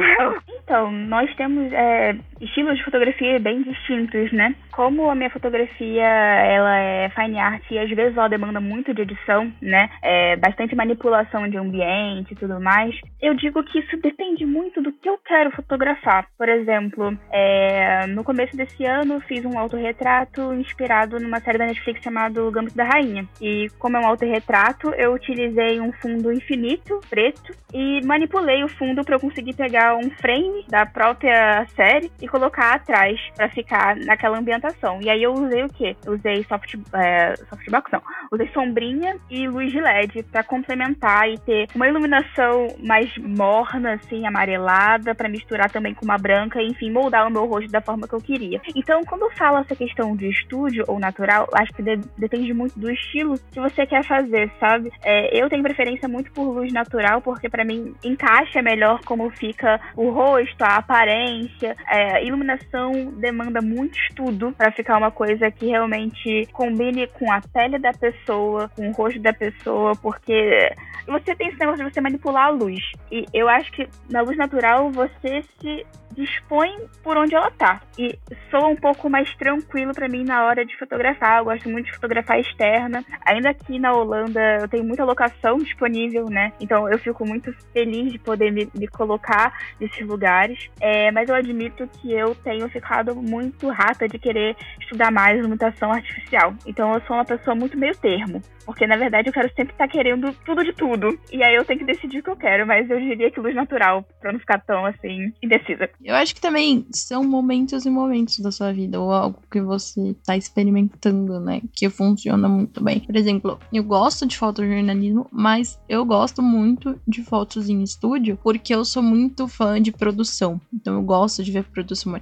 então, nós temos é, estilos de fotografia bem distintos, né? Como a minha fotografia, ela é fine art e às vezes ela demanda muito de edição, né? É, bastante manipulação de ambiente e tudo mais. Eu digo que isso depende muito do que eu quero fotografar. Por exemplo, é, no começo desse ano fiz um autorretrato inspirado numa série da Netflix chamada Gambito da Rainha. E como é um autorretrato, eu utilizei um fundo infinito, preto, e manipulei o fundo para eu conseguir pegar um frame da própria série e colocar atrás para ficar naquela ambientação. E aí eu usei o quê? Eu usei soft, é, softbox, não. Usei sombrinha e luz de LED para complementar e ter uma iluminação mais morna, assim, amarelada, para misturar também com uma branca, e, enfim, moldar o meu rosto da forma que eu queria. Então, quando fala essa questão de estúdio ou natural, acho que de depende muito do estilo que você quer fazer, sabe? É, eu tenho preferência muito por luz natural, porque para mim encaixa melhor como fica o rosto, a aparência. É, iluminação demanda muito estudo para ficar uma coisa que realmente combine com a pele da pessoa, com o rosto da pessoa, porque você tem esse negócio de você manipular a luz. E eu acho que na luz natural você se dispõe por onde ela tá. E soa um pouco mais tranquilo para mim na hora de fotografar. Eu gosto muito de fotografar externa. Ainda aqui na Holanda eu tenho muita locação disponível, né? Então eu fico muito feliz de poder me, me colocar nesses lugares. É, mas eu admito que eu tenho ficado muito rata de querer estudar mais iluminação artificial. Então eu sou uma pessoa muito meio termo. Porque na verdade eu quero sempre estar tá querendo tudo de tudo. E aí eu tenho que decidir o que eu quero. Mas eu diria que luz natural, pra não ficar tão assim, indecisa. Eu acho que também são momentos e momentos da sua vida, ou algo que você tá experimentando, né? Que funciona muito bem. Por exemplo, eu gosto de fotojornalismo, mas eu gosto muito de fotos em estúdio, porque eu sou muito fã de produção. Então eu gosto de ver produção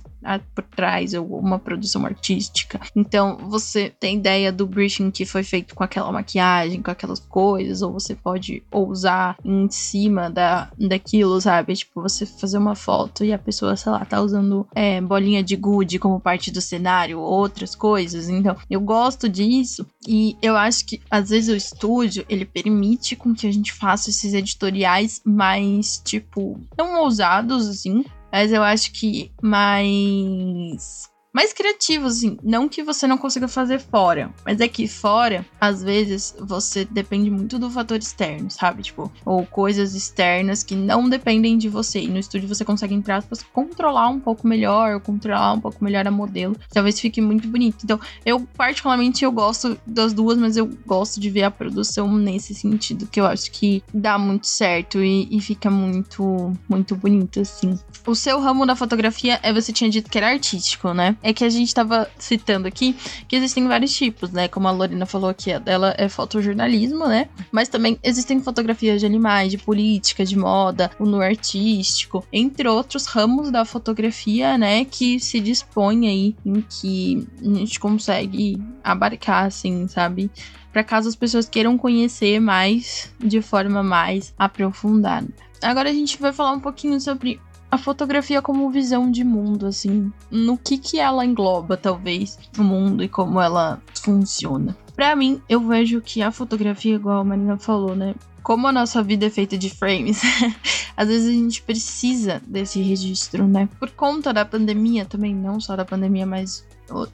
por trás, ou uma produção artística. Então você tem ideia do briefing que foi feito com aquela maquiagem, com aquelas coisas, ou você pode usar em cima da, daquilo, sabe? Tipo, você fazer uma foto e a pessoa pessoa, sei lá, tá usando é, bolinha de gude como parte do cenário, outras coisas. Então, eu gosto disso e eu acho que às vezes o estúdio ele permite com que a gente faça esses editoriais mais, tipo, não ousados assim, mas eu acho que mais mais criativos, assim. Não que você não consiga fazer fora, mas é que fora, às vezes, você depende muito do fator externo, sabe? Tipo, ou coisas externas que não dependem de você. E no estúdio você consegue, entre aspas, controlar um pouco melhor, controlar um pouco melhor a modelo. Talvez fique muito bonito. Então, eu, particularmente, eu gosto das duas, mas eu gosto de ver a produção nesse sentido, que eu acho que dá muito certo e, e fica muito, muito bonito, assim. O seu ramo da fotografia é, você tinha dito que era artístico, né? É que a gente estava citando aqui que existem vários tipos, né? Como a Lorena falou aqui, ela é fotojornalismo, né? Mas também existem fotografias de animais, de política, de moda, o no artístico, entre outros ramos da fotografia, né? Que se dispõe aí em que a gente consegue abarcar, assim, sabe? Para caso as pessoas queiram conhecer mais de forma mais aprofundada. Agora a gente vai falar um pouquinho sobre a fotografia como visão de mundo, assim, no que que ela engloba, talvez, o mundo e como ela funciona. Para mim, eu vejo que a fotografia, igual a Marina falou, né? Como a nossa vida é feita de frames, [LAUGHS] às vezes a gente precisa desse registro, né? Por conta da pandemia também, não só da pandemia, mas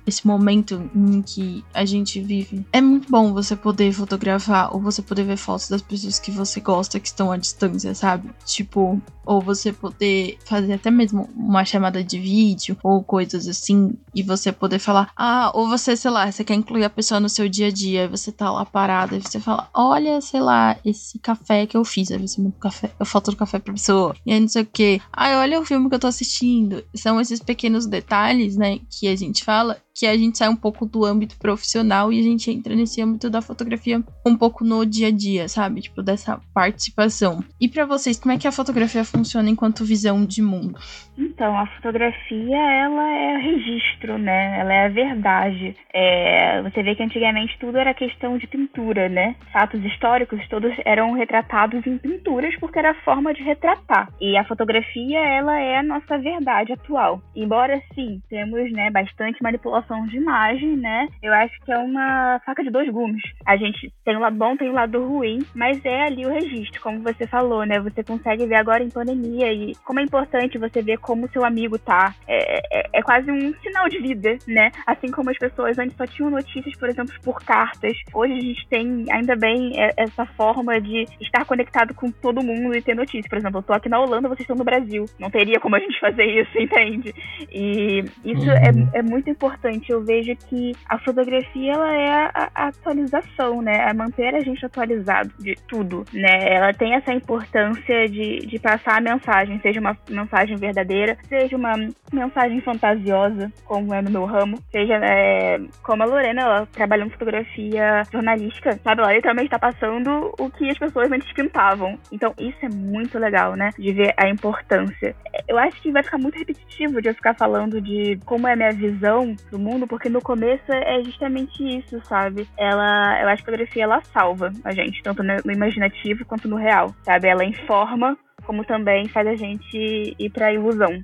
esse momento em que a gente vive. É muito bom você poder fotografar ou você poder ver fotos das pessoas que você gosta que estão à distância, sabe? Tipo, ou você poder fazer até mesmo uma chamada de vídeo ou coisas assim e você poder falar, ah, ou você, sei lá, você quer incluir a pessoa no seu dia a dia, você tá lá parada e você fala, olha, sei lá, esse café que eu fiz, aí você café, eu foto do café pra pessoa, e aí não sei o que, ah, olha o filme que eu tô assistindo. São esses pequenos detalhes, né, que a gente fala que a gente sai um pouco do âmbito profissional e a gente entra nesse âmbito da fotografia um pouco no dia a dia, sabe? Tipo, dessa participação. E para vocês, como é que a fotografia funciona enquanto visão de mundo? Então, a fotografia, ela é registro, né? Ela é a verdade. É, você vê que antigamente tudo era questão de pintura, né? Fatos históricos todos eram retratados em pinturas porque era a forma de retratar. E a fotografia, ela é a nossa verdade atual. Embora, sim, temos, né, bastante manipulação de imagem, né? Eu acho que é uma faca de dois gumes. A gente tem o lado bom, tem o lado ruim, mas é ali o registro, como você falou, né? Você consegue ver agora em pandemia e como é importante você ver como seu amigo tá. É, é, é quase um sinal de vida, né? Assim como as pessoas antes só tinham notícias, por exemplo, por cartas. Hoje a gente tem, ainda bem, é, essa forma de estar conectado com todo mundo e ter notícias. Por exemplo, eu tô aqui na Holanda, vocês estão no Brasil. Não teria como a gente [LAUGHS] fazer isso, entende? E isso Uhum. é, é muito importante. Eu vejo que a fotografia ela é a, a atualização, né? É manter a gente atualizado de tudo, né? Ela tem essa importância de, de passar a mensagem, seja uma mensagem verdadeira, seja uma mensagem fantasiosa, como é no meu ramo, seja é, como a Lorena, ela trabalhando fotografia jornalística, sabe? Ela literalmente está passando o que as pessoas antes pintavam. Então isso é muito legal, né? De ver a importância. Eu acho que vai ficar muito repetitivo de eu ficar falando de como é a minha visão do mundo, porque no começo é justamente isso, sabe? Ela, eu acho que a fotografia ela salva a gente, tanto no imaginativo quanto no real, sabe? Ela informa, como também faz a gente ir pra ilusão.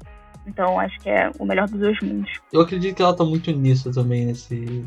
Então acho que é o melhor dos dois mundos. Eu acredito que ela tá muito nisso também, nesse,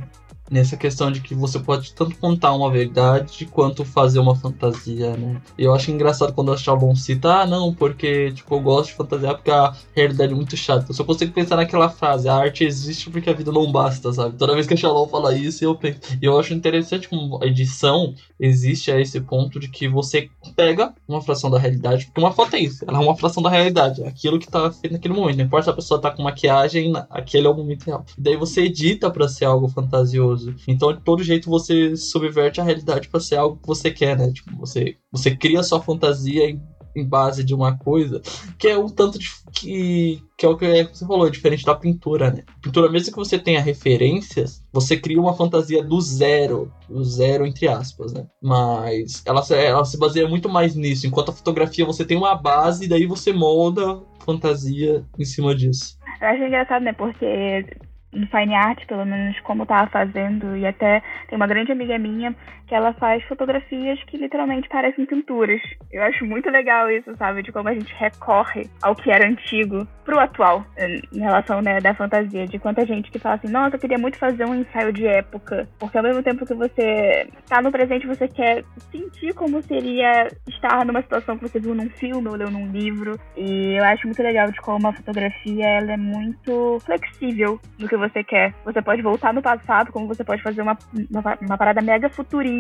nessa questão de que você pode tanto contar uma verdade quanto fazer uma fantasia, né? E eu acho engraçado quando a Shalom cita, ah, não, porque, tipo, eu gosto de fantasiar porque a realidade é muito chata. Eu só consigo pensar naquela frase, a arte existe porque a vida não basta, sabe? Toda vez que a Shalom fala isso, eu penso. E eu acho interessante como a edição existe a esse ponto de que você pega uma fração da realidade, porque uma foto é isso, ela é uma fração da realidade, é aquilo que tá feito naquele momento. Não importa se a pessoa tá com maquiagem, aquele é o momento real. Daí você edita pra ser algo fantasioso. Então, de todo jeito, você subverte a realidade pra ser algo que você quer, né? Tipo, você, você cria sua fantasia em, em base de uma coisa que é um tanto de. que, que é o que você falou, diferente da pintura, né? Pintura, mesmo que você tenha referências, você cria uma fantasia do zero. Do zero, entre aspas, né? Mas ela, ela se baseia muito mais nisso. Enquanto a fotografia você tem uma base, e daí você molda fantasia em cima disso. Eu acho engraçado, né? Porque no Fine Art, pelo menos como eu tava fazendo, e até tem uma grande amiga minha que ela faz fotografias que literalmente parecem pinturas. Eu acho muito legal isso, sabe? De como a gente recorre ao que era antigo pro atual, em relação né, da fantasia. De quanta gente que fala assim, nossa, eu queria muito fazer um ensaio de época. Porque ao mesmo tempo que você tá no presente, você quer sentir como seria estar numa situação que você viu num filme ou leu num livro. E eu acho muito legal de como a fotografia ela é muito flexível no que você quer. Você pode voltar no passado, como você pode fazer uma, uma, uma parada mega futurista,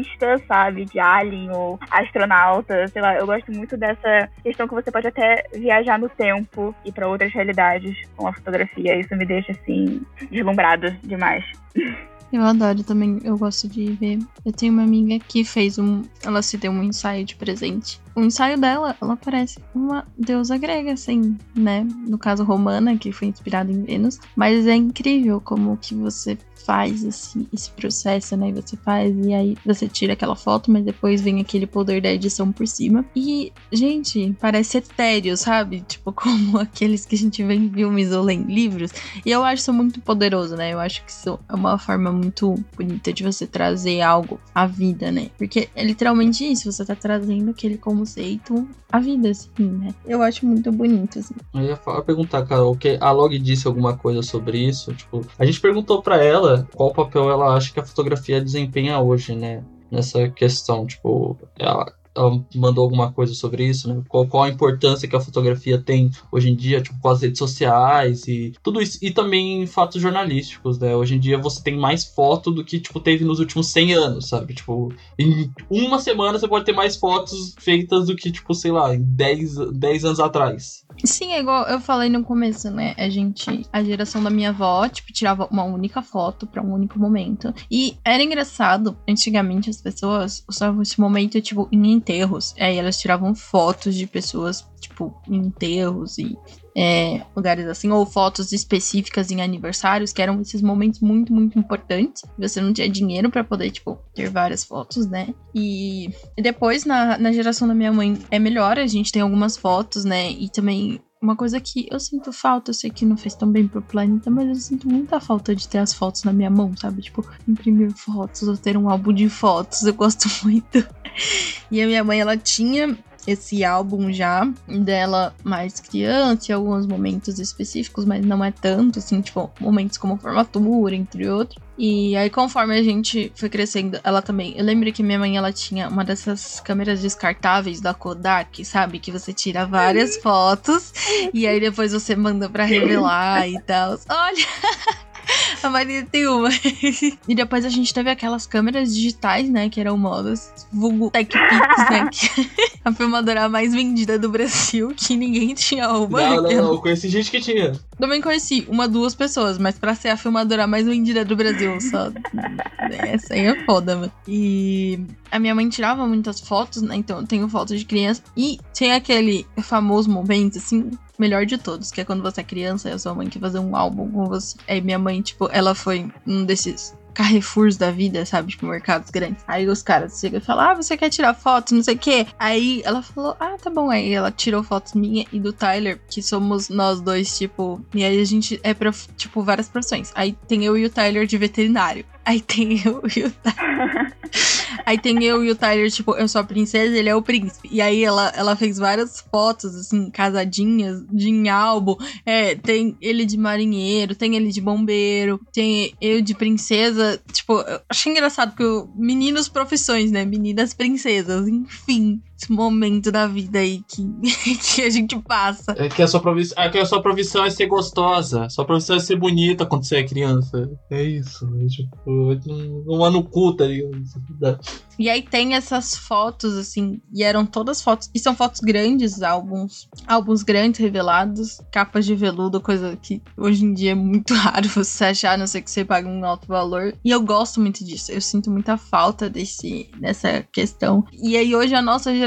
sabe? De alien ou astronauta, sei lá. Eu gosto muito dessa questão que você pode até viajar no tempo e pra outras realidades com a fotografia. Isso me deixa, assim, deslumbrada demais. Eu adoro também, eu gosto de ver. Eu tenho uma amiga que fez um. Ela se deu um ensaio de presente. O ensaio dela, ela parece uma deusa grega, assim, né? No caso, romana, que foi inspirada em Vênus. Mas é incrível como que você faz esse, esse processo, né? Você faz e aí você tira aquela foto, mas depois vem aquele poder da edição por cima. E, gente, parece etéreo, sabe? Tipo, [LAUGHS] como aqueles que a gente vê em filmes ou lê em livros. E eu acho isso muito poderoso, né? Eu acho que isso é uma forma muito bonita de você trazer algo à vida, né? Porque é literalmente isso, você tá trazendo aquele conceito à vida, assim, né? Eu acho muito bonito, assim. Eu ia falar, perguntar, Carol, que a Log disse alguma coisa sobre isso. Tipo, a gente perguntou pra ela qual papel ela acha que a fotografia desempenha hoje, né? Nessa questão, tipo, ela, ela mandou alguma coisa sobre isso, né? Qual, qual a importância que a fotografia tem hoje em dia, tipo, com as redes sociais e tudo isso. E também fatos jornalísticos, né? Hoje em dia você tem mais foto do que, tipo, teve nos últimos 100 anos, sabe? Tipo, em uma semana você pode ter mais fotos feitas do que, tipo, sei lá, em 10, 10 anos atrás. Sim, é igual eu falei no começo, né? A gente, a geração da minha avó, tipo, tirava uma única foto pra um único momento. E era engraçado, antigamente as pessoas usavam esse momento, tipo, em enterros. Aí elas tiravam fotos de pessoas, tipo, em enterros e é, lugares assim, ou fotos específicas em aniversários, que eram esses momentos muito, muito importantes. Você não tinha dinheiro pra poder, tipo, ter várias fotos, né? E e depois, na, na geração da minha mãe, é melhor, a gente tem algumas fotos, né? E também uma coisa que eu sinto falta, eu sei que não fez tão bem pro planeta, mas eu sinto muita falta de ter as fotos na minha mão, sabe? Tipo, imprimir fotos ou ter um álbum de fotos, eu gosto [LAUGHS] muito. E a minha mãe, ela tinha esse álbum já dela mais criança, em alguns momentos específicos, mas não é tanto, assim, tipo, momentos como formatura, entre outros. E aí, conforme a gente foi crescendo, ela também. Eu lembro que minha mãe ela tinha uma dessas câmeras descartáveis da Kodak, sabe? Que você tira várias fotos [LAUGHS] e aí depois você manda pra revelar e tal. Olha! [LAUGHS] A Maria tem uma. [LAUGHS] e depois a gente teve aquelas câmeras digitais, né? Que eram modas. Vulgo TechPix, né? [LAUGHS] Que a filmadora mais vendida do Brasil, que ninguém tinha uma. Não, não, não. Eu [LAUGHS] conheci gente que tinha. Também conheci uma, duas pessoas, mas pra ser a filmadora mais vendida do Brasil, só. Essa aí é foda, mano. E a minha mãe tirava muitas fotos, né? Então eu tenho fotos de criança. E tem aquele famoso momento, assim, melhor de todos, que é quando você é criança e a sua mãe quer fazer um álbum com você. Aí minha mãe, tipo, ela foi um desses Carrefours da vida, sabe? Tipo, mercados grandes. Aí os caras chegam e falam: Ah, você quer tirar foto, não sei o quê. Aí ela falou: Ah, tá bom. Aí ela tirou fotos minha e do Tyler, que somos nós dois, tipo. E aí a gente é pra, tipo, várias profissões. Aí tem eu e o Tyler de veterinário. Aí tem [LAUGHS] eu e o Tyler. [LAUGHS] aí tem eu e o Tyler, tipo, eu sou a princesa, ele é o príncipe. E aí ela, ela fez várias fotos, assim, casadinhas, de em álbum. É, tem ele de marinheiro, tem ele de bombeiro, tem eu de princesa. Tipo, eu achei engraçado, eu, meninos profissões, né? Meninas princesas, enfim esse momento da vida aí que, [LAUGHS] que a gente passa. É que a sua profissão, é que a sua profissão é ser gostosa. Sua profissão é ser bonita quando você é criança. É isso. É tipo, um ano cu, tá ligado? E aí tem essas fotos, assim, e eram todas fotos. E são fotos grandes, álbuns. Álbuns grandes, revelados, capas de veludo, coisa que hoje em dia é muito [LAUGHS] raro você achar, a não ser que você pague um alto valor. E eu gosto muito disso. Eu sinto muita falta desse, dessa questão. E aí hoje a nossa geração,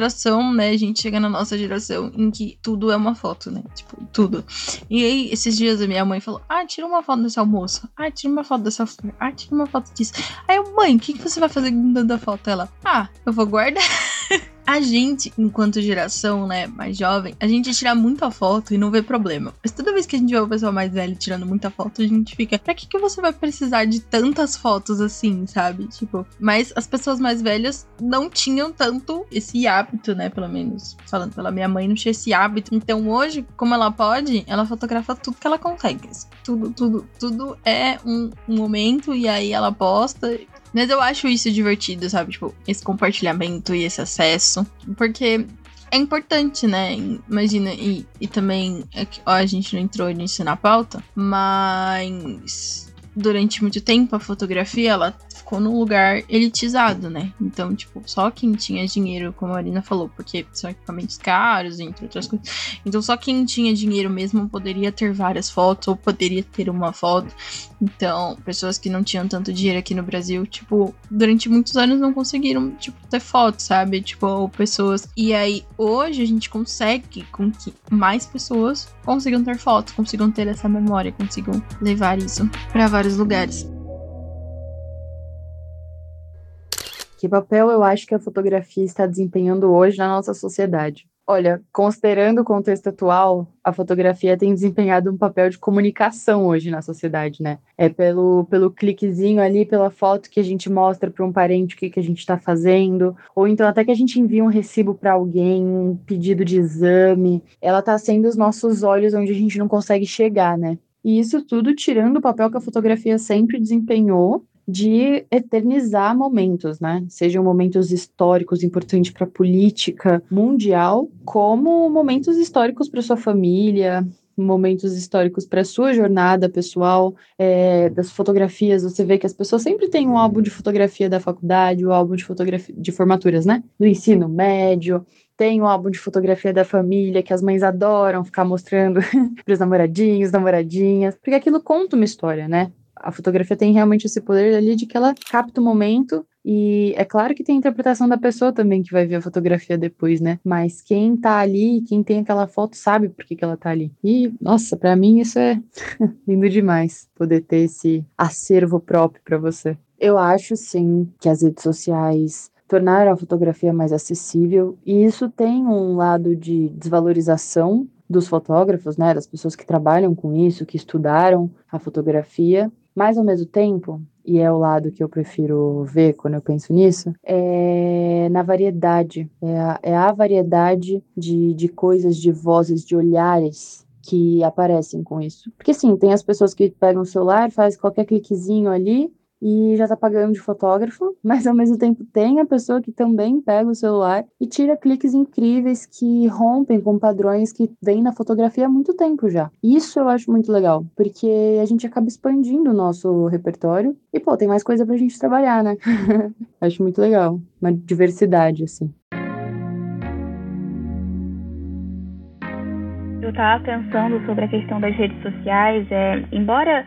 né? A gente chega na nossa geração em que tudo é uma foto, né? Tipo, tudo. E aí, esses dias a minha mãe falou: Ah, tira uma foto desse almoço. Ah, tira uma foto dessa flor. Ah, tira uma foto disso. Aí eu, mãe, o que, que você vai fazer com tanta foto? Ela, ah, eu vou guardar. [LAUGHS] [LAUGHS] A gente, enquanto geração, né, mais jovem, a gente tira muita foto e não vê problema. Mas toda vez que a gente vê o pessoal mais velho tirando muita foto, a gente fica, pra que, que você vai precisar de tantas fotos assim, sabe? Tipo, mas as pessoas mais velhas não tinham tanto esse hábito, né? Pelo menos falando pela minha mãe, não tinha esse hábito. Então hoje, como ela pode, ela fotografa tudo que ela consegue. Tudo, tudo, tudo é um, um momento e aí ela posta mas eu acho isso divertido, sabe? Tipo, esse compartilhamento e esse acesso. Porque é importante, né? Imagina, e, e também, é ó, a gente não entrou nisso na pauta, mas durante muito tempo a fotografia ela ficou num lugar elitizado, né? Então, tipo, só quem tinha dinheiro, como a Marina falou, porque são equipamentos caros, entre outras coisas. Então, só quem tinha dinheiro mesmo poderia ter várias fotos, ou poderia ter uma foto. Então, pessoas que não tinham tanto dinheiro aqui no Brasil, tipo, durante muitos anos não conseguiram, tipo, ter fotos, sabe? Tipo, pessoas. E aí, hoje a gente consegue com que mais pessoas consigam ter fotos, consigam ter essa memória, consigam levar isso para vários lugares. Que papel eu acho que a fotografia está desempenhando hoje na nossa sociedade? Olha, considerando o contexto atual, a fotografia tem desempenhado um papel de comunicação hoje na sociedade, né? É pelo, pelo cliquezinho ali, pela foto que a gente mostra para um parente o que, que a gente está fazendo, ou então até que a gente envia um recibo para alguém, um pedido de exame. Ela está sendo os nossos olhos onde a gente não consegue chegar, né? E isso tudo tirando o papel que a fotografia sempre desempenhou de eternizar momentos, né? Sejam momentos históricos importantes para a política mundial, como momentos históricos para sua família, momentos históricos para sua jornada pessoal, é, das fotografias. Você vê que as pessoas sempre têm um álbum de fotografia da faculdade, o um álbum de fotografia de formaturas, né? Do ensino médio. Tem o um álbum de fotografia da família que as mães adoram ficar mostrando [LAUGHS] para os namoradinhos, namoradinhas, porque aquilo conta uma história, né? a fotografia tem realmente esse poder ali de que ela capta o momento e é claro que tem a interpretação da pessoa também que vai ver a fotografia depois, né? Mas quem tá ali, quem tem aquela foto, sabe por que, que ela tá ali. E, nossa, para mim isso é [LAUGHS] lindo demais, poder ter esse acervo próprio para você. Eu acho sim que as redes sociais tornaram a fotografia mais acessível e isso tem um lado de desvalorização dos fotógrafos, né, das pessoas que trabalham com isso, que estudaram a fotografia, mas, ao mesmo tempo, e é o lado que eu prefiro ver quando eu penso nisso, é na variedade. É a, é a variedade de, de coisas, de vozes, de olhares que aparecem com isso. Porque sim, tem as pessoas que pegam o celular, faz qualquer cliquezinho ali e já tá pagando de fotógrafo, [LAUGHS] mas ao mesmo tempo tem a pessoa que também pega o celular e tira cliques incríveis que rompem com padrões que vêm na fotografia há muito tempo já. Isso eu acho muito legal, porque a gente acaba expandindo o nosso repertório e, pô, tem mais coisa pra gente trabalhar, né? [LAUGHS] acho muito legal, uma diversidade, assim. Eu tava pensando sobre a questão das redes sociais, é, embora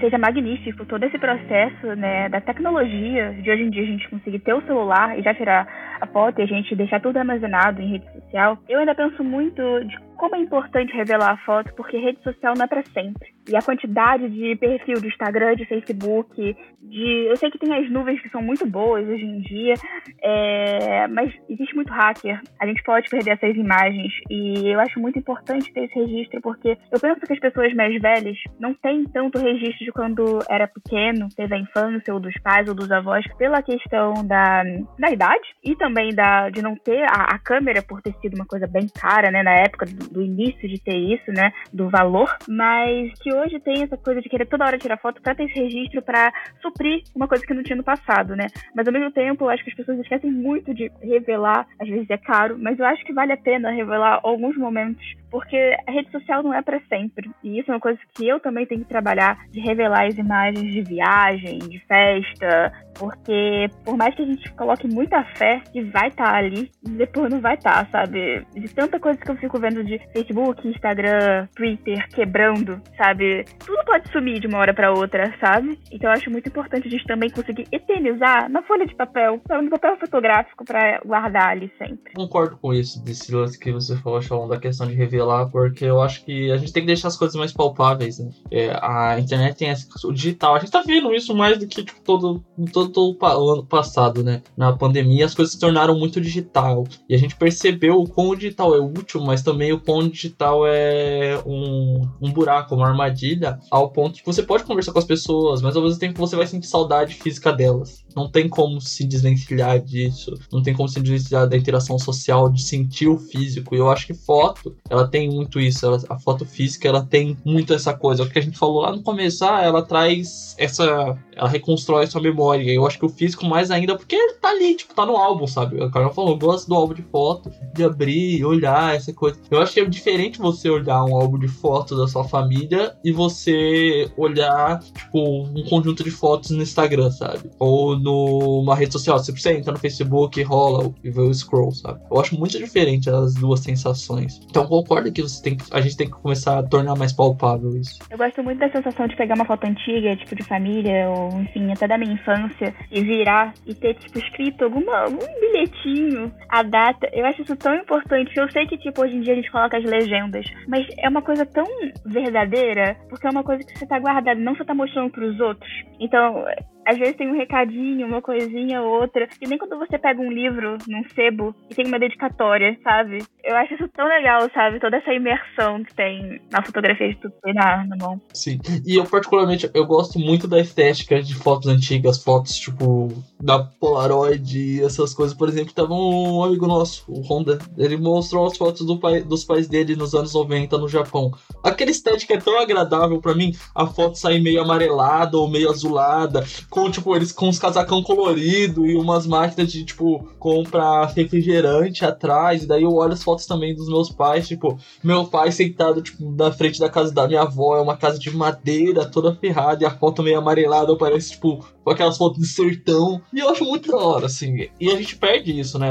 seja magnífico todo esse processo né, da tecnologia de hoje em dia a gente conseguir ter o celular e já tirar a foto e a gente deixar tudo armazenado em rede social, eu ainda penso muito de como é importante revelar a foto, porque rede social não é para sempre. E a quantidade de perfil de Instagram, de Facebook, de. Eu sei que tem as nuvens que são muito boas hoje em dia, é... mas existe muito hacker. A gente pode perder essas imagens. E eu acho muito importante ter esse registro, porque eu penso que as pessoas mais velhas não têm tanto registro de quando era pequeno, teve a infância, ou dos pais, ou dos avós, pela questão da, da idade e também da, de não ter a, a câmera por ter sido uma coisa bem cara, né, na época do, do início de ter isso, né, do valor, mas que hoje tem essa coisa de querer toda hora tirar foto para ter esse registro para suprir uma coisa que não tinha no passado, né? Mas ao mesmo tempo, eu acho que as pessoas esquecem muito de revelar, às vezes é caro, mas eu acho que vale a pena revelar alguns momentos, porque a rede social não é para sempre. E isso é uma coisa que eu também tenho que trabalhar, de revelar as imagens de viagem, de festa, porque por mais que a gente coloque muita fé que vai estar tá ali, depois não vai estar, tá, sabe? De tanta coisa que eu fico vendo de Facebook, Instagram, Twitter quebrando, sabe? Tudo pode sumir de uma hora para outra, sabe? Então eu acho muito importante a gente também conseguir eternizar na folha de papel, no papel fotográfico para guardar ali sempre. Concordo com isso, desse lance que você falou, falando da questão de revelar, porque eu acho que a gente tem que deixar as coisas mais palpáveis, né? É, a internet tem esse, o digital, a gente tá vendo isso mais do que tipo, todo, todo, todo o ano passado, né? Na pandemia as coisas se tornaram muito digital e a gente percebeu o quão o digital é útil, mas também o quão o digital é um, um buraco, uma armadilha, ao ponto que você pode conversar com as pessoas, mas ao mesmo tempo você vai sentir saudade física delas. Não tem como se desvencilhar disso, não tem como se desvencilhar da interação social, de sentir o físico. E eu acho que foto, ela tem muito isso. Ela, a foto física, ela tem muito essa coisa. O que a gente falou lá no começo, ah, ela traz essa. Ela reconstrói sua memória. E eu acho que o físico mais ainda, porque ele tá ali, tipo, tá no álbum, sabe? O cara falou, eu gosto do álbum de foto, de abrir, olhar, essa coisa. Eu acho que é diferente você olhar um álbum de fotos da sua família e você olhar, tipo, um conjunto de fotos no Instagram, sabe? Ou numa rede social. Você entra no Facebook, rola e vê o scroll, sabe? Eu acho muito diferente as duas sensações. Então concordo que você tem que, a gente tem que começar a tornar mais palpável isso. Eu gosto muito da sensação de pegar uma foto antiga, tipo de família, ou enfim, até da minha infância, e virar e ter, tipo, escrito alguma, algum bilhetinho, a data. Eu acho isso tão importante. Eu sei que, tipo, hoje em dia a gente coloca as legendas, mas é uma coisa tão verdadeira, porque é uma coisa que você tá guardando, não você tá mostrando pros outros. Então, às vezes tem um recadinho, uma coisinha ou outra. E nem quando você pega um livro num sebo e tem uma dedicatória, sabe? Eu acho isso tão legal, sabe? Toda essa imersão que tem na fotografia de tudo na, na mão. Sim. E eu, particularmente, eu gosto muito da estética de fotos antigas, fotos, tipo, da Polaroid essas coisas. Por exemplo, tava um amigo nosso, o Honda, ele mostrou as fotos do pai, dos pais dele nos anos 90 no Japão. Aquela estética é tão agradável para mim, a foto sair meio amarelada ou meio azulada, com, tipo, eles com os casacão colorido e umas máquinas de, tipo, comprar refrigerante atrás. E daí eu olho as fotos também dos meus pais, tipo, meu pai sentado, tipo, na frente da casa da minha avó, é uma casa de madeira toda ferrada e a foto meio amarelada parece, tipo, aquelas fotos de sertão. E eu acho muito da hora, assim. E a gente perde isso, né?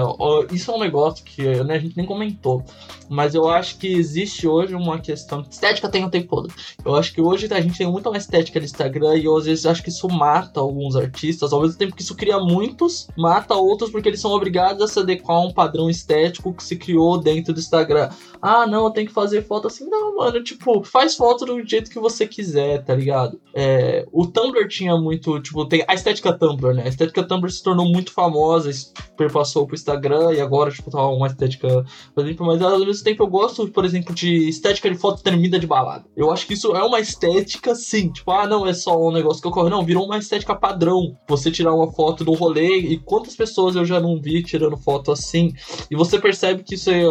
Isso é um negócio que né, a gente nem comentou. Mas eu acho que existe hoje uma questão. Estética tem o tempo todo. Eu acho que hoje a gente tem muita mais estética no Instagram e eu às vezes acho que isso mata alguns artistas, ao mesmo tempo que isso cria muitos, mata outros porque eles são obrigados a se adequar a um padrão estético que se criou dentro do Instagram. Ah, não, eu tenho que fazer foto assim. Não, mano, tipo, faz foto do jeito que você quiser, tá ligado? É, o Tumblr tinha muito, tipo, tem a estética Tumblr, né? A estética Tumblr se tornou muito famosa, perpassou pro Instagram e agora, tipo, tá uma estética, por exemplo, mas ao mesmo tempo eu gosto, por exemplo, de estética de foto termina de balada. Eu acho que isso é uma estética, sim. Tipo, ah, não é só um negócio que ocorre. Não, virou uma estética padrão. Você tirar uma foto do rolê e quantas pessoas eu já não vi tirando foto assim. E você percebe que isso é,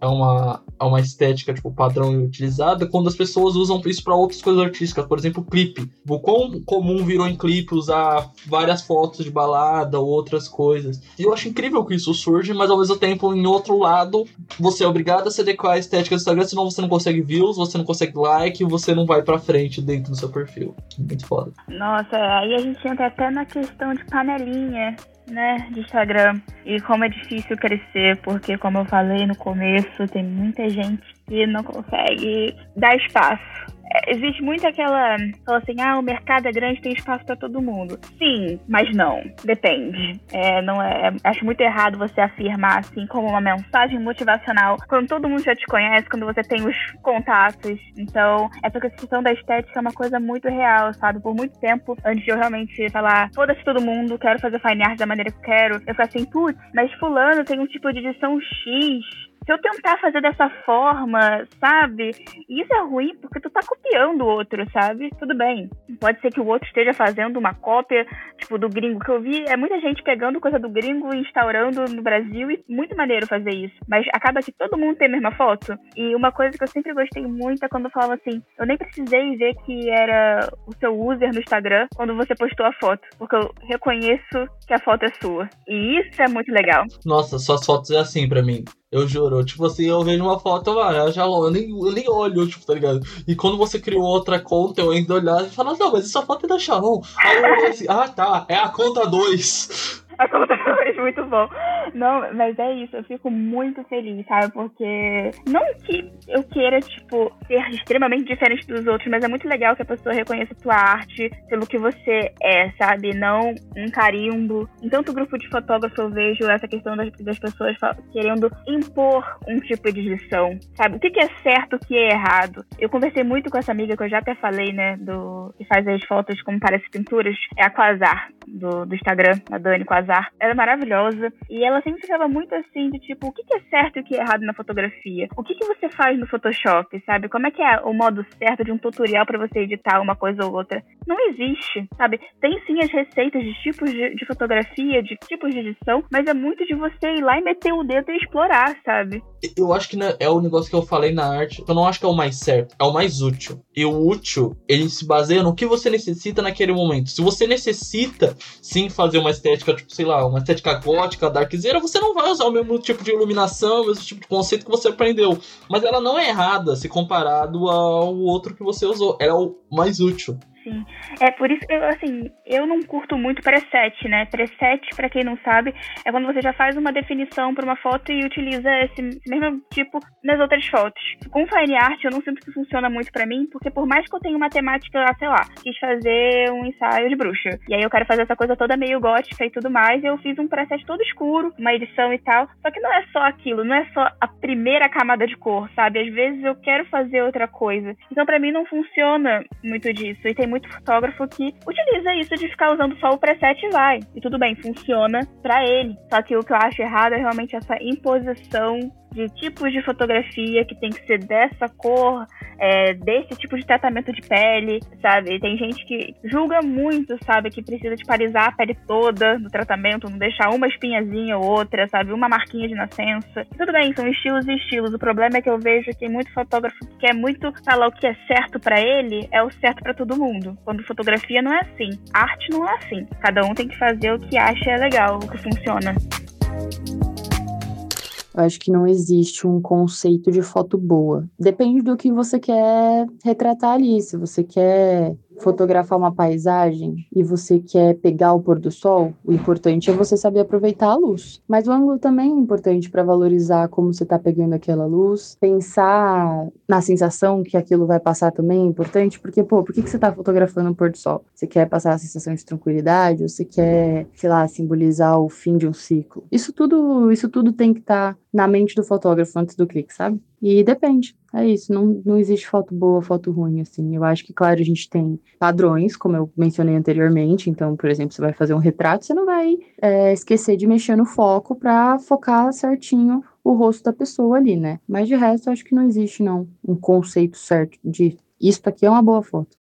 é uma, é uma estética, tipo, padrão utilizada quando as pessoas usam isso para outras coisas artísticas. Por exemplo, clipe. O quão comum virou em clipe usar várias fotos de balada ou outras coisas. E eu acho incrível que isso surge, mas ao mesmo tempo, em outro lado, você é obrigado a se adequar à estética do Instagram, senão você não consegue views, você não consegue like, você não vai pra frente dentro do seu perfil. Muito foda. Nossa, aí a gente entra até na questão de panelinha, né, de Instagram. E como é difícil crescer, porque como eu falei no começo, tem muita gente que não consegue dar espaço. É, Existe muito aquela, fala assim, ah, o mercado é grande, tem espaço para todo mundo. Sim, mas não, depende. É, não é, acho muito errado você afirmar assim como uma mensagem motivacional quando todo mundo já te conhece, quando você tem os contatos. Então, essa questão da estética é uma coisa muito real, sabe? Por muito tempo, antes de eu realmente falar, foda-se todo mundo, quero fazer fine art da maneira que eu quero, eu fico assim, putz, mas fulano tem um tipo de edição X, se eu tentar fazer dessa forma, sabe? Isso é ruim porque tu tá copiando o outro, sabe? Tudo bem. Pode ser que o outro esteja fazendo uma cópia, tipo, do gringo que eu vi. É muita gente pegando coisa do gringo e instaurando no Brasil e muito maneiro fazer isso. Mas acaba que todo mundo tem a mesma foto. E uma coisa que eu sempre gostei muito é quando falava assim: eu nem precisei ver que era o seu user no Instagram quando você postou a foto. Porque eu reconheço que a foto é sua. E isso é muito legal. Nossa, suas fotos é assim pra mim. Eu juro, tipo assim, eu vejo uma foto, mano, eu já eu nem, eu nem olho, tipo, tá ligado? E quando você criou outra conta, eu ainda olhar e falar, não, mas essa foto é da Sharon. Aí eu olhei assim, ah tá, é a conta 2. A conta foi muito bom. Não, mas é isso, eu fico muito feliz, sabe? Porque não que eu queira, tipo, ser extremamente diferente dos outros, mas é muito legal que a pessoa reconheça a tua arte pelo que você é, sabe? Não um carimbo. Em tanto grupo de fotógrafo eu vejo essa questão das, das pessoas querendo impor um tipo de edição, sabe? O que, que é certo, o que é errado. Eu conversei muito com essa amiga que eu já até falei, né, do que faz as fotos como parece pinturas, é a Quasar, do, do Instagram, a Dani Quasar. Ela é maravilhosa e ela sempre ficava muito assim, de tipo, o que, que é certo e o que é errado na fotografia? O que, que você faz no Photoshop, sabe? Como é que é o modo certo de um tutorial para você editar uma coisa ou outra? Não existe, sabe? Tem sim as receitas de tipos de, de fotografia, de tipos de edição, mas é muito de você ir lá e meter o dedo e explorar, sabe? Eu acho que né, é o negócio que eu falei na arte. Eu não acho que é o mais certo, é o mais útil. E o útil, ele se baseia no que você necessita naquele momento. Se você necessita, sim, fazer uma estética, tipo, sei lá, uma estética gótica, darkzeira, você não vai usar o mesmo tipo de iluminação, o mesmo tipo de conceito que você aprendeu. Mas ela não é errada se comparado ao outro que você usou. Ela é o mais útil. Sim. É por isso que eu, assim, eu não curto muito preset, né? Preset, pra quem não sabe, é quando você já faz uma definição pra uma foto e utiliza esse, mesmo tipo nas outras fotos. Com fine art, eu não sinto que funciona muito pra mim, porque por mais que eu tenha uma temática, sei lá, quis fazer um ensaio de bruxa. E aí eu quero fazer essa coisa toda meio gótica e tudo mais, eu fiz um preset todo escuro, uma edição e tal. Só que não é só aquilo, não é só a primeira camada de cor, sabe? Às vezes eu quero fazer outra coisa. Então pra mim não funciona muito disso. E tem muito fotógrafo que utiliza isso de ficar usando só o preset e vai. E tudo bem, funciona pra ele. Só que o que eu acho errado é realmente essa imposição de tipos de fotografia que tem que ser dessa cor, é, desse tipo de tratamento de pele, sabe? Tem gente que julga muito, sabe? Que precisa de parisar a pele toda no tratamento, não deixar uma espinhazinha ou outra, sabe? Uma marquinha de nascença. Tudo bem, são estilos e estilos. O problema é que eu vejo que muito fotógrafo que quer muito falar o que é certo pra ele, é o certo pra todo mundo. Quando fotografia não é assim. Arte não é assim. Cada um tem que fazer o que acha legal, o que funciona. Eu acho que não existe um conceito de foto boa. Depende do que você quer retratar ali. Se você quer fotografar uma paisagem e você quer pegar o pôr do sol, o importante é você saber aproveitar a luz. Mas o ângulo também é importante para valorizar como você está pegando aquela luz, pensar na sensação que aquilo vai passar também é importante, porque, pô, por que, que você está fotografando o pôr do sol? Você quer passar a sensação de tranquilidade ou você quer, sei lá, simbolizar o fim de um ciclo? Isso tudo, isso tudo tem que estar na mente do fotógrafo antes do clique, sabe? E depende. É isso, não, não existe foto boa, foto ruim, assim. Eu acho que, claro, a gente tem padrões, como eu mencionei anteriormente. Então, por exemplo, você vai fazer um retrato, você não vai é, esquecer de mexer no foco para focar certinho o rosto da pessoa ali, né? Mas de resto, eu acho que não existe, não, um conceito certo de isso aqui é uma boa foto.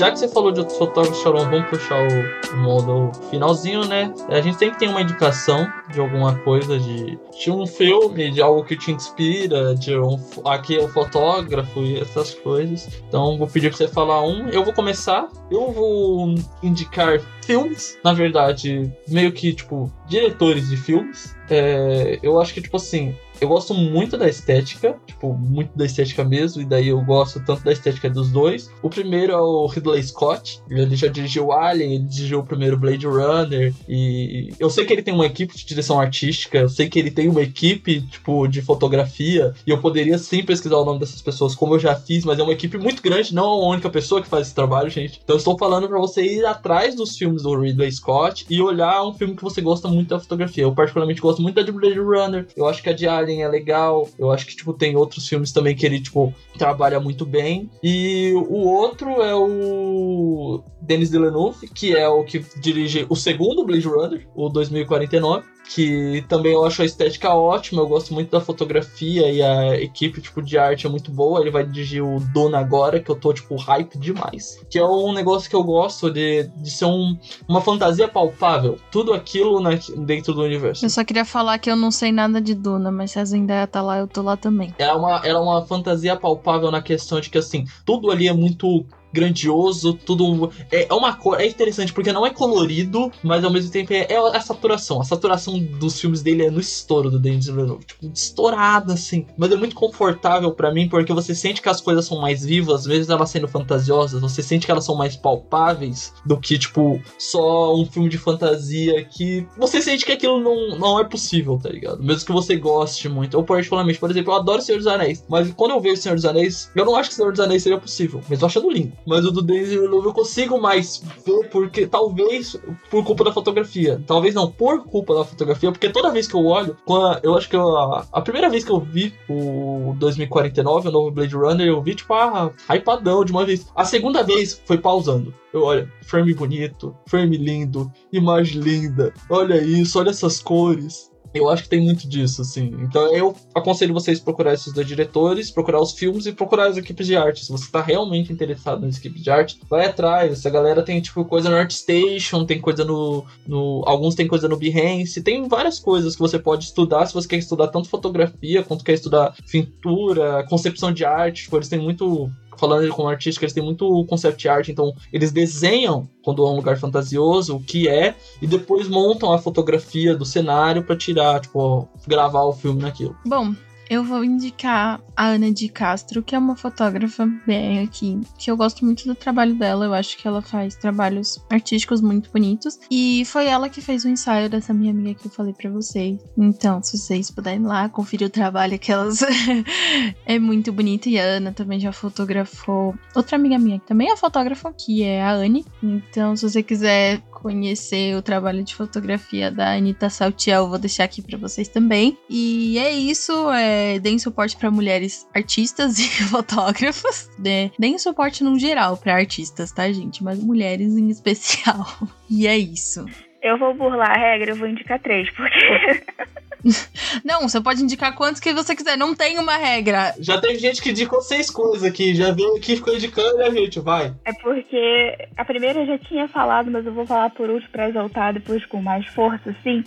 Já que você falou de outros fotógrafos, Sharon, vamos puxar o, modo finalzinho, né? A gente sempre tem uma indicação de alguma coisa, de, de um filme, de algo que te inspira, de um aqui é o fotógrafo e essas coisas. Então vou pedir pra você falar um. Eu vou começar. Eu vou indicar filmes, na verdade, meio que tipo diretores de filmes. É, eu acho que tipo assim, eu gosto muito da estética, tipo, muito da estética mesmo, e daí eu gosto tanto da estética dos dois. O primeiro é o Ridley Scott, ele já dirigiu Alien, ele dirigiu o primeiro Blade Runner, e eu sei que ele tem uma equipe de direção artística, eu sei que ele tem uma equipe, tipo, de fotografia, e eu poderia sim pesquisar o nome dessas pessoas, como eu já fiz, mas é uma equipe muito grande, não é a única pessoa que faz esse trabalho, gente. Então eu estou falando para você ir atrás dos filmes do Ridley Scott e olhar um filme que você gosta muito da fotografia. Eu particularmente gosto muito da de Blade Runner, eu acho que a de Alien é legal. Eu acho que, tipo, tem outros filmes também que ele, tipo, trabalha muito bem. E o outro é o Denis Villeneuve, que é o que dirige o segundo Blade Runner, o 2049 que também eu acho a estética ótima, eu gosto muito da fotografia e a equipe tipo de arte é muito boa. Ele vai dirigir o Dona agora, que eu tô tipo hype demais. Que é um negócio que eu gosto de, de ser um, uma fantasia palpável. Tudo aquilo na, dentro do universo. Eu só queria falar que eu não sei nada de Duna, mas se a Zendaya tá lá, eu tô lá também. É uma, ela é uma fantasia palpável na questão de que assim, tudo ali é muito grandioso, tudo. É, é uma cor. É interessante porque não é colorido, mas ao mesmo tempo é, é a saturação. A saturação dos filmes dele é no estouro do Denis Villeneuve. Tipo, estourada, assim. Mas é muito confortável para mim porque você sente que as coisas são mais vivas, mesmo elas sendo fantasiosas, você sente que elas são mais palpáveis do que, tipo, só um filme de fantasia que você sente que aquilo não, não é possível, tá ligado? Mesmo que você goste muito. Eu, particularmente, por exemplo, eu adoro Senhor dos Anéis, mas quando eu vejo Senhor dos Anéis, eu não acho que Senhor dos Anéis seria possíor, mas eu achando lindo. Mas o do Denis Villeneuve eu consigo mais ver porque talvez por culpa da fotografia. Talvez não por culpa da fotografia, porque toda vez que eu olho, a, eu acho que eu, a, a, primeira vez que eu vi o 2049, o novo Blade Runner, eu vi tipo, ah, hypadão de uma vez. A segunda vez foi pausando. Eu olho, frame bonito, frame lindo, imagem linda. Olha isso, olha essas cores. Eu acho que tem muito disso, assim. Então eu aconselho vocês procurar esses dois diretores, procurar os filmes e procurar as equipes de arte. Se você tá realmente interessado nas equipes de arte, vai atrás. Essa galera tem, tipo, coisa no ArtStation, tem coisa no. no alguns tem coisa no Behance, tem várias coisas que você pode estudar se você quer estudar tanto fotografia quanto quer estudar pintura, concepção de arte. Tipo, eles têm muito falando como artística, eles têm muito concept art, então eles desenham quando é um lugar fantasioso, o que é, e depois montam a fotografia do cenário para tirar, tipo, gravar o filme naquilo. Bom, eu vou indicar a Ana de Castro, que é uma fotógrafa bem aqui, que eu gosto muito do trabalho dela. Eu acho que ela faz trabalhos artísticos muito bonitos. E foi ela que fez o ensaio dessa minha amiga que eu falei para vocês. Então, se vocês puderem lá conferir o trabalho que elas [LAUGHS] é muito bonito. E a Ana também já fotografou outra amiga minha que também é fotógrafa, que é a Anne. Então, se você quiser conhecer o trabalho de fotografia da Anitta Saltiel, vou deixar aqui para vocês também. E é isso, é, deem suporte para mulheres artistas [LAUGHS] e fotógrafas, né? Deem suporte no geral para artistas, tá, gente? Mas mulheres em especial. [LAUGHS] E é isso. Eu vou burlar a regra, eu vou indicar três, porque [LAUGHS] [LAUGHS] Não, você pode indicar quantos que você quiser, não tem uma regra. Já teve gente que indicou seis coisas aqui, já veio aqui e ficou indicando e a gente, vai. É porque a primeira eu já tinha falado, mas eu vou falar por último pra exaltar depois com mais força, assim.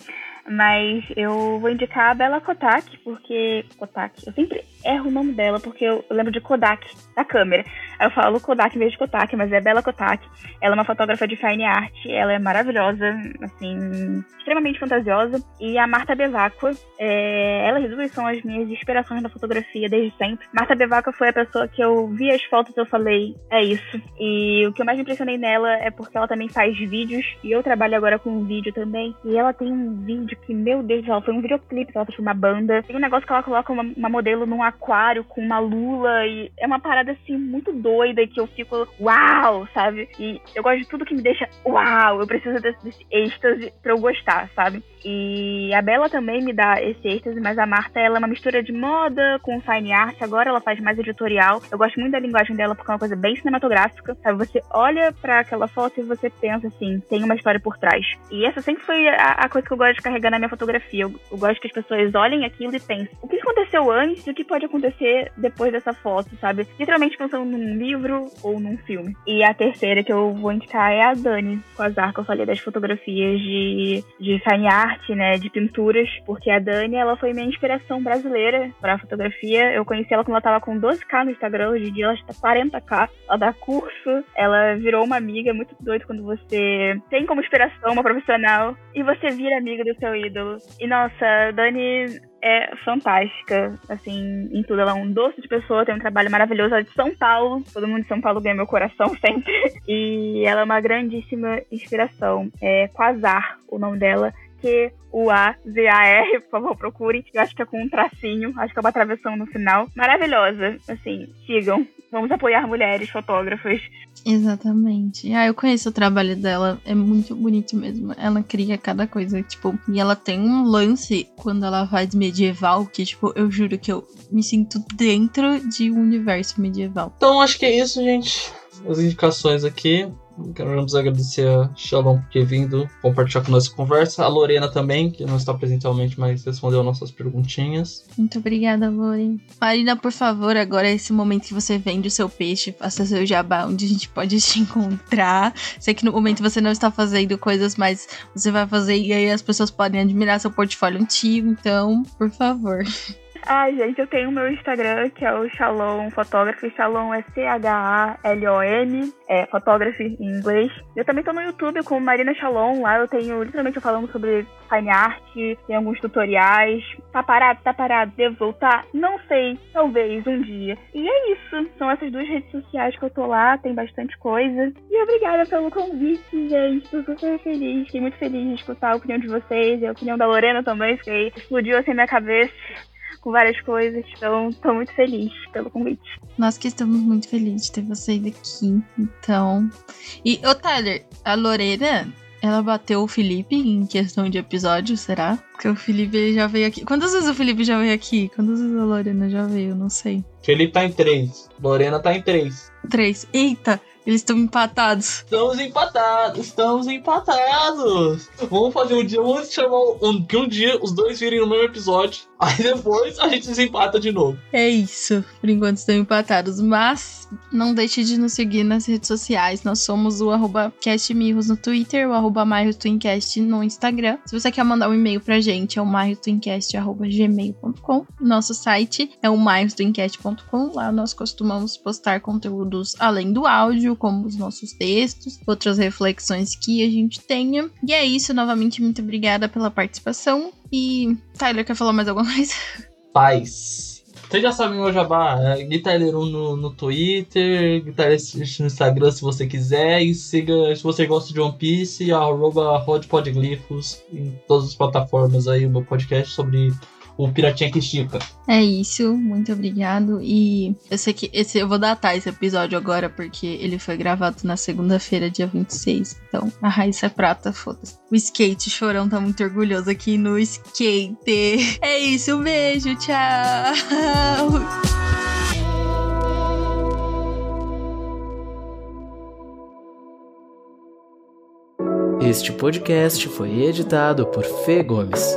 Mas eu vou indicar a Bela Kotak, porque. Kotak, eu sempre erro o nome dela, porque eu lembro de Kodak, da câmera. Eu falo Kodak em vez de Kotak, mas é Bela Kotak. Ela é uma fotógrafa de fine art, ela é maravilhosa, assim, extremamente fantasiosa. E a Marta Bevacqua, é, elas duas são as minhas inspirações da fotografia desde sempre. Marta Bevacqua foi a pessoa que eu vi as fotos e eu falei, é isso. E o que eu mais me impressionei nela é porque ela também faz vídeos, e eu trabalho agora com vídeo também. E ela tem um vídeo que, meu Deus, ela foi um videoclipe, ela fez uma banda. Tem um negócio que ela coloca uma, uma modelo num aquário com uma lula e é uma parada assim muito doida que eu fico uau, sabe? E eu gosto de tudo que me deixa uau, eu preciso desse, desse êxtase pra eu gostar, sabe? E a Bela também me dá esse êxtase, mas a Marta, ela é uma mistura de moda com fine art. Agora ela faz mais editorial. Eu gosto muito da linguagem dela porque é uma coisa bem cinematográfica. Sabe? Você olha para aquela foto e você pensa assim, tem uma história por trás. E essa sempre foi a, a coisa que eu gosto de carregar na minha fotografia. Eu, gosto que as pessoas olhem aquilo e pensem, o que aconteceu antes e o que pode acontecer depois dessa foto, sabe? Literalmente pensando num livro ou num filme. E a terceira que eu vou indicar é a Dani Quasar, que eu falei das fotografias de, de fine art né, de pinturas, porque a Dani, ela foi minha inspiração brasileira para fotografia. Eu conheci ela quando ela tava com 12k no Instagram, hoje em dia ela está 40k. Ela dá curso, ela virou uma amiga, é muito doido quando você tem como inspiração uma profissional e você vira amiga do seu ídolo. E nossa, Dani é fantástica, assim, em tudo. Ela é um doce de pessoa, tem um trabalho maravilhoso. Ela é de São Paulo, todo mundo de São Paulo ganha meu coração [LAUGHS] sempre. E ela é uma grandíssima inspiração. É Quasar, o nome dela. Q-U-A-Z-A-R, por favor, procurem. Eu acho que é com um tracinho, acho que é uma travessão no final. Maravilhosa, assim, sigam. Vamos apoiar mulheres fotógrafas. Exatamente. Ah, eu conheço o trabalho dela, é muito bonito mesmo. Ela cria cada coisa, tipo, e ela tem um lance quando ela faz medieval, que, tipo, eu juro que eu me sinto dentro de um universo medieval. Então, acho que é isso, gente. As indicações aqui. Queremos agradecer a Shalom por ter vindo compartilhar com nós a conversa. A Lorena também, que não está presencialmente, mas respondeu nossas perguntinhas. Muito obrigada, Lore. Marina, por favor, agora é esse momento que você vende o seu peixe, faça seu jabá, onde a gente pode [LAUGHS] te encontrar. Sei que no momento você não está fazendo coisas, mas você vai fazer e aí as pessoas podem admirar seu portfólio antigo. Então, por favor. [LAUGHS] Ai, gente, eu tenho meu Instagram, que é o Shalom Fotógrafo. Shalom é C-H-A-L-O-M, é fotógrafo em inglês. Eu também tô no YouTube com Marina Shalom. Lá eu tenho literalmente falando sobre fine art, tem alguns tutoriais. Tá parado, tá parado, devo voltar? Não sei, talvez um dia. E é isso. São essas duas redes sociais que eu tô lá, tem bastante coisa. E obrigada pelo convite, gente. Tô super feliz. Fiquei muito feliz de escutar a opinião de vocês e a opinião da Lorena também. Fiquei, explodiu assim minha cabeça com várias coisas. Então, tô muito feliz pelo convite. Nós que estamos muito felizes de ter vocês aqui. Então. E, ô Tyler, a Lorena, ela bateu o Felipe em questão de episódio, será? Porque o Felipe já veio aqui. Quantas vezes o Felipe já veio aqui? Quantas vezes a Lorena já veio? Não sei. Felipe tá em três. Lorena tá em três. Três. Eita! Eles estão empatados. Estamos empatados, estamos empatados. Vamos fazer um dia, vamos chamar um, que um dia os dois virem no mesmo episódio. Aí depois a gente desempata de novo. É isso. Por enquanto estão empatados. Mas não deixe de nos seguir nas redes sociais. Nós somos o arroba castmirros no Twitter, o arroba Twincast no Instagram. Se você quer mandar um e-mail pra gente, é o mairotwincast.gmail.com. Nosso site é o mairotwincast.com. Lá nós costumamos postar conteúdos além do áudio, como os nossos textos, outras reflexões que a gente tenha. E é isso. Novamente, muito obrigada pela participação. E Tyler, quer falar mais alguma coisa? Paz. Vocês já sabem meu jabá, é Guitarreiro no, no Twitter, Guitarreiro no Instagram se você quiser, e siga, se você gosta de One Piece, arroba Rodpodglifos em todas as plataformas aí, o meu podcast sobre o Piratinha que estica. É isso, muito obrigado. E eu sei que esse eu vou datar esse episódio agora, porque ele foi gravado na segunda-feira, dia 26. Então, a Raíssa é prata, foda-se. O skate, chorão tá muito orgulhoso aqui no skate. [LAUGHS] É isso, um beijo, tchau! Este podcast foi editado por Fê Gomes.